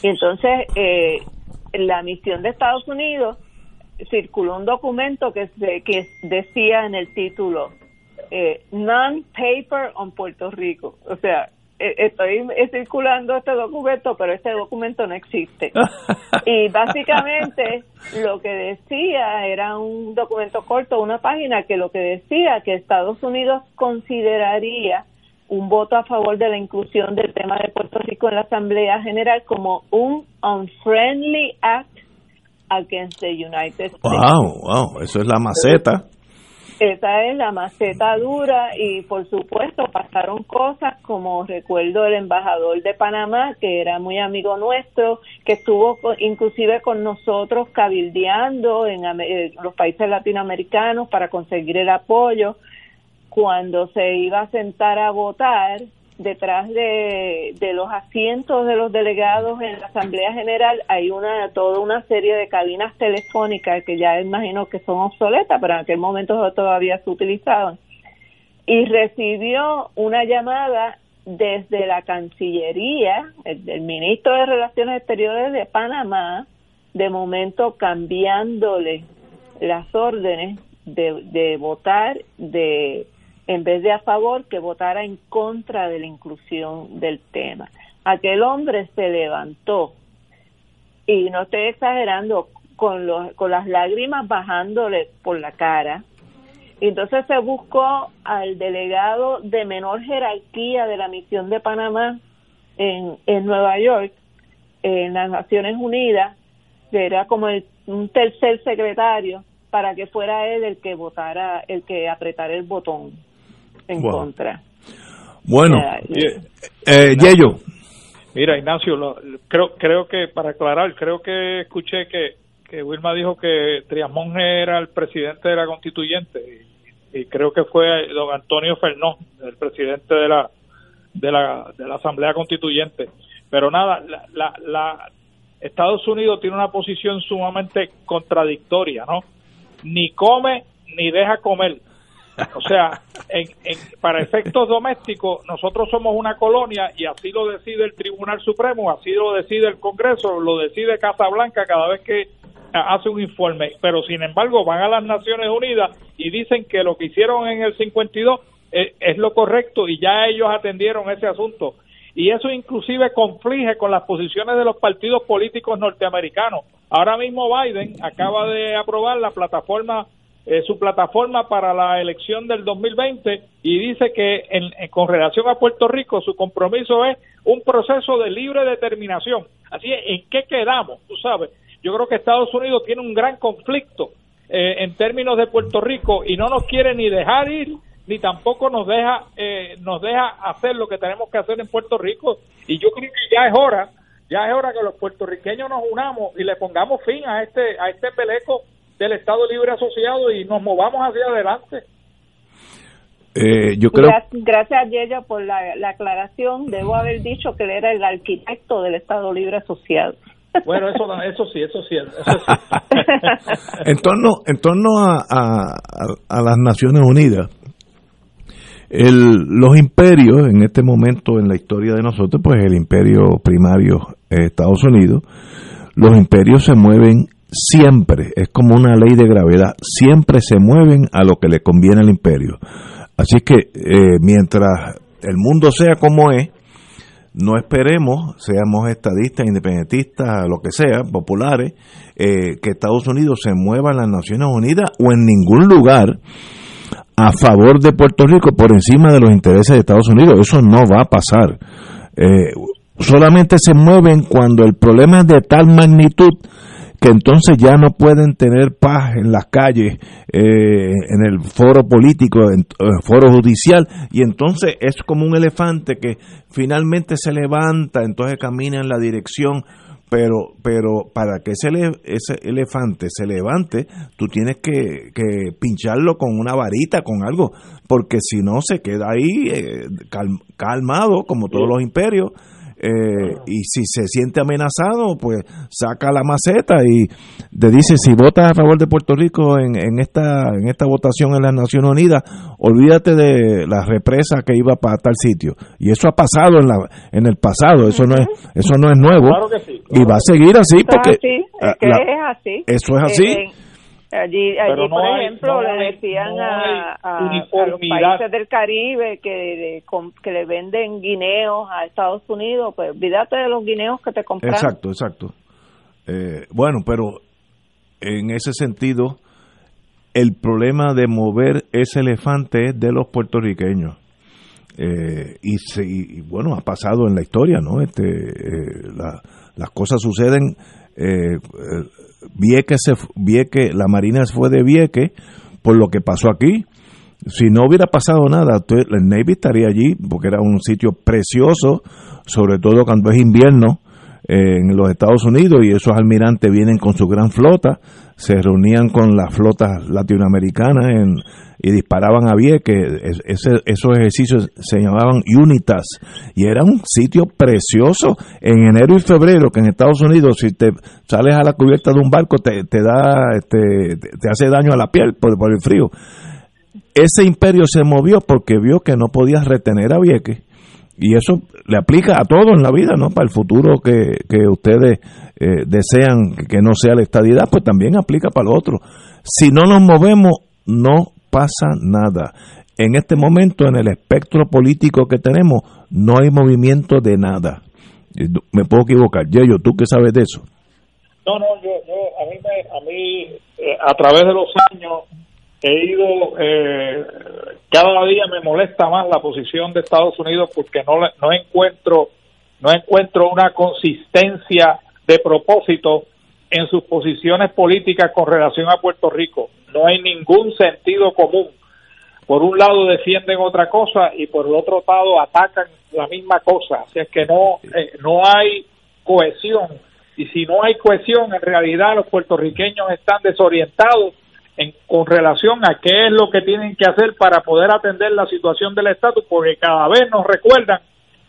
[SPEAKER 4] Y entonces, eh, la misión de Estados Unidos circuló un documento que, que decía en el título eh, Non-Paper on Puerto Rico. O sea, estoy circulando este documento, pero este documento no existe. Y básicamente lo que decía era un documento corto, una página que lo que decía que Estados Unidos consideraría un voto a favor de la inclusión del tema de Puerto Rico en la Asamblea General como un unfriendly act against the United States.
[SPEAKER 2] Wow, wow, eso es la maceta.
[SPEAKER 4] Esa es la maceta dura y por supuesto pasaron cosas como recuerdo el embajador de Panamá que era muy amigo nuestro, que estuvo inclusive con nosotros cabildeando en los países latinoamericanos para conseguir el apoyo. Cuando se iba a sentar a votar detrás de, de, los asientos de los delegados en la Asamblea General hay una toda una serie de cabinas telefónicas que ya imagino que son obsoletas, pero en aquel momento todavía se utilizaban. Y recibió una llamada desde la Cancillería, el, ministro de Relaciones Exteriores de Panamá, de momento cambiándole las órdenes de, de votar de en vez de a favor, que votara en contra de la inclusión del tema. Aquel hombre se levantó y no estoy exagerando, con, los, con las lágrimas bajándole por la cara. Y entonces se buscó al delegado de menor jerarquía de la misión de Panamá en, en Nueva York, en las Naciones Unidas, que era como el, un tercer secretario, para que fuera él el que votara, el que apretara el botón en contra.
[SPEAKER 2] Bueno, eh, eh, Yello.
[SPEAKER 5] Mira, Ignacio, creo, creo que, para aclarar, creo que escuché que, que Wilma dijo que Trias Monge era el presidente de la constituyente y, creo que fue don Antonio Fernón, el presidente de la, de la, de la Asamblea Constituyente. Pero nada, la, la, Estados Unidos tiene una posición sumamente contradictoria, ¿no? Ni come ni deja comer. O sea, en, para efectos domésticos, nosotros somos una colonia y así lo decide el Tribunal Supremo, así lo decide el Congreso, lo decide Casa Blanca cada vez que hace un informe. Pero sin embargo, van a las Naciones Unidas y dicen que lo que hicieron en el 52 es, es lo correcto y ya ellos atendieron ese asunto. Y eso inclusive conflige con las posiciones de los partidos políticos norteamericanos. Ahora mismo Biden acaba de aprobar la plataforma eh, su plataforma para la elección del 2020 y dice que en, con relación a Puerto Rico su compromiso es un proceso de libre determinación. Así es, ¿en qué quedamos? Tú sabes, yo creo que Estados Unidos tiene un gran conflicto eh, en términos de Puerto Rico y no nos quiere ni dejar ir ni tampoco nos deja eh, nos deja hacer lo que tenemos que hacer en Puerto Rico y yo creo que ya es hora ya es hora que los puertorriqueños nos unamos y le pongamos fin a este a este peleco del Estado Libre Asociado y nos movamos hacia adelante
[SPEAKER 2] eh, yo creo...
[SPEAKER 4] Gracias, Yeya, por la, la, aclaración. Debo haber dicho que él era el arquitecto del Estado Libre Asociado.
[SPEAKER 5] Bueno, eso, eso sí, eso sí. Eso
[SPEAKER 2] en torno, en torno a, a, las Naciones Unidas, el, los imperios en este momento en la historia de nosotros, pues el imperio primario Estados Unidos, los imperios se mueven siempre, es como una ley de gravedad, siempre se mueven a lo que le conviene al imperio. Así que eh, mientras el mundo sea como es, no esperemos, seamos estadistas, independentistas, lo que sea, populares, eh, que Estados Unidos se mueva en las Naciones Unidas o en ningún lugar a favor de Puerto Rico por encima de los intereses de Estados Unidos. Eso no va a pasar. Eh, solamente se mueven cuando el problema es de tal magnitud que entonces ya no pueden tener paz en las calles, eh, en el foro político, en el foro judicial, y entonces es como un elefante que finalmente se levanta, entonces camina en la dirección, pero, pero para que ese, ese elefante se levante, tú tienes que, que, pincharlo con una varita, con algo, porque si no se queda ahí eh, calmado, como todos los imperios, eh, y si se siente amenazado, pues saca la maceta y le dice, si votas a favor de Puerto Rico en, en, esta, en esta votación en las Naciones Unidas, olvídate de la represa que iba para tal sitio. Y eso ha pasado en, la, en el pasado, eso no es, eso no es nuevo. y va a seguir así porque... Eso es así.
[SPEAKER 4] Allí, allí por ejemplo, le decían a, los países del Caribe que, que le venden guineos a Estados Unidos, pues olvídate de los guineos que te compran.
[SPEAKER 2] Exacto, exacto. Eh, bueno, pero en ese sentido, el problema de mover ese elefante es de los puertorriqueños. Eh, y, bueno, ha pasado en la historia, ¿no? Este, eh, las cosas suceden. Eh, Vieque, se, la Marina fue de Vieque por lo que pasó aquí. Si no hubiera pasado nada, el Navy estaría allí porque era un sitio precioso, sobre todo cuando es invierno eh, en los Estados Unidos y esos almirantes vienen con su gran flota, se reunían con las flotas latinoamericanas en, y disparaban a Vieques. Ese, esos ejercicios se llamaban UNITAS y era un sitio precioso en enero y febrero que en Estados Unidos si te sales a la cubierta de un barco te, te da este, te hace daño a la piel por, por el frío. Ese imperio se movió porque vio que no podía retener a Vieques y eso le aplica a todo en la vida, ¿no? Para el futuro que, que ustedes eh, desean que no sea la estadidad, pues también aplica para lo otro. Si no nos movemos, no pasa nada. En este momento, en el espectro político que tenemos, no hay movimiento de nada. Me puedo equivocar. Yeyo, ¿tú qué sabes de eso?
[SPEAKER 5] No, no, yo, a mí, a, mí eh, a través de los años he ido, eh, cada día me molesta más la posición de Estados Unidos porque no, no encuentro, no encuentro una consistencia de propósito en sus posiciones políticas con relación a Puerto Rico. No hay ningún sentido común. Por un lado defienden otra cosa y por el otro lado atacan la misma cosa. Así es que no, eh, no hay cohesión. Y si no hay cohesión, en realidad los puertorriqueños están desorientados en, con relación a qué es lo que tienen que hacer para poder atender la situación del estatus, porque cada vez nos recuerdan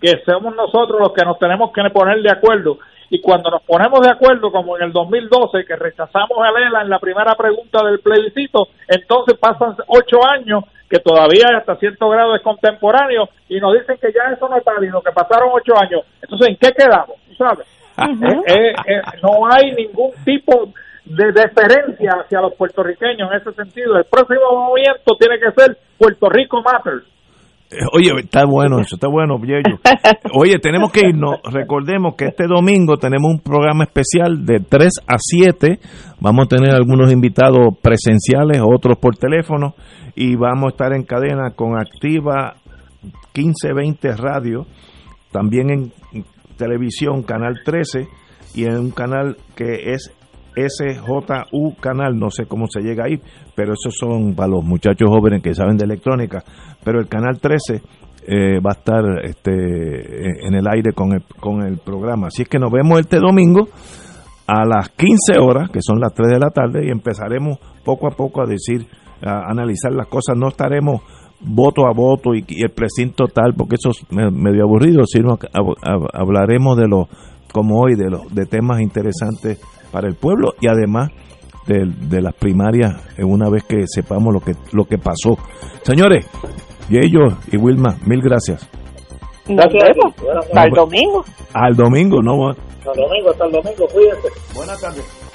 [SPEAKER 5] que somos nosotros los que nos tenemos que poner de acuerdo y cuando nos ponemos de acuerdo, como en el 2012, que rechazamos a Lela en la primera pregunta del plebiscito, entonces pasan ocho años, que todavía hasta cierto grado es contemporáneo, y nos dicen que ya eso no es válido, que pasaron ocho años. Entonces, ¿en qué quedamos? ¿Sabes? Eh, eh, eh, no hay ningún tipo de deferencia hacia los puertorriqueños en ese sentido. El próximo movimiento tiene que ser Puerto Rico Matters.
[SPEAKER 2] Oye, está bueno eso, está bueno, Oye, tenemos que irnos. Recordemos que este domingo tenemos un programa especial de 3 a 7. Vamos a tener algunos invitados presenciales, otros por teléfono. Y vamos a estar en cadena con Activa 1520 Radio. También en televisión, Canal 13. Y en un canal que es SJU canal, no sé cómo se llega ahí, pero esos son para los muchachos jóvenes que saben de electrónica, pero el canal 13 eh, va a estar este, en el aire con el, con el programa. Así es que nos vemos este domingo a las 15 horas, que son las 3 de la tarde, y empezaremos poco a poco a decir, a analizar las cosas. No estaremos voto a voto y, el precinto tal, porque eso es medio aburrido, sino hablaremos de los, como hoy, de los de temas interesantes para el pueblo y además de, de las primarias una vez que sepamos lo que lo que pasó. Señores, y ellos y Wilma, mil gracias.
[SPEAKER 4] Nos vemos. Hasta el domingo.
[SPEAKER 2] Al domingo, no.
[SPEAKER 13] El domingo, hasta el domingo, cuídense. Buenas tardes.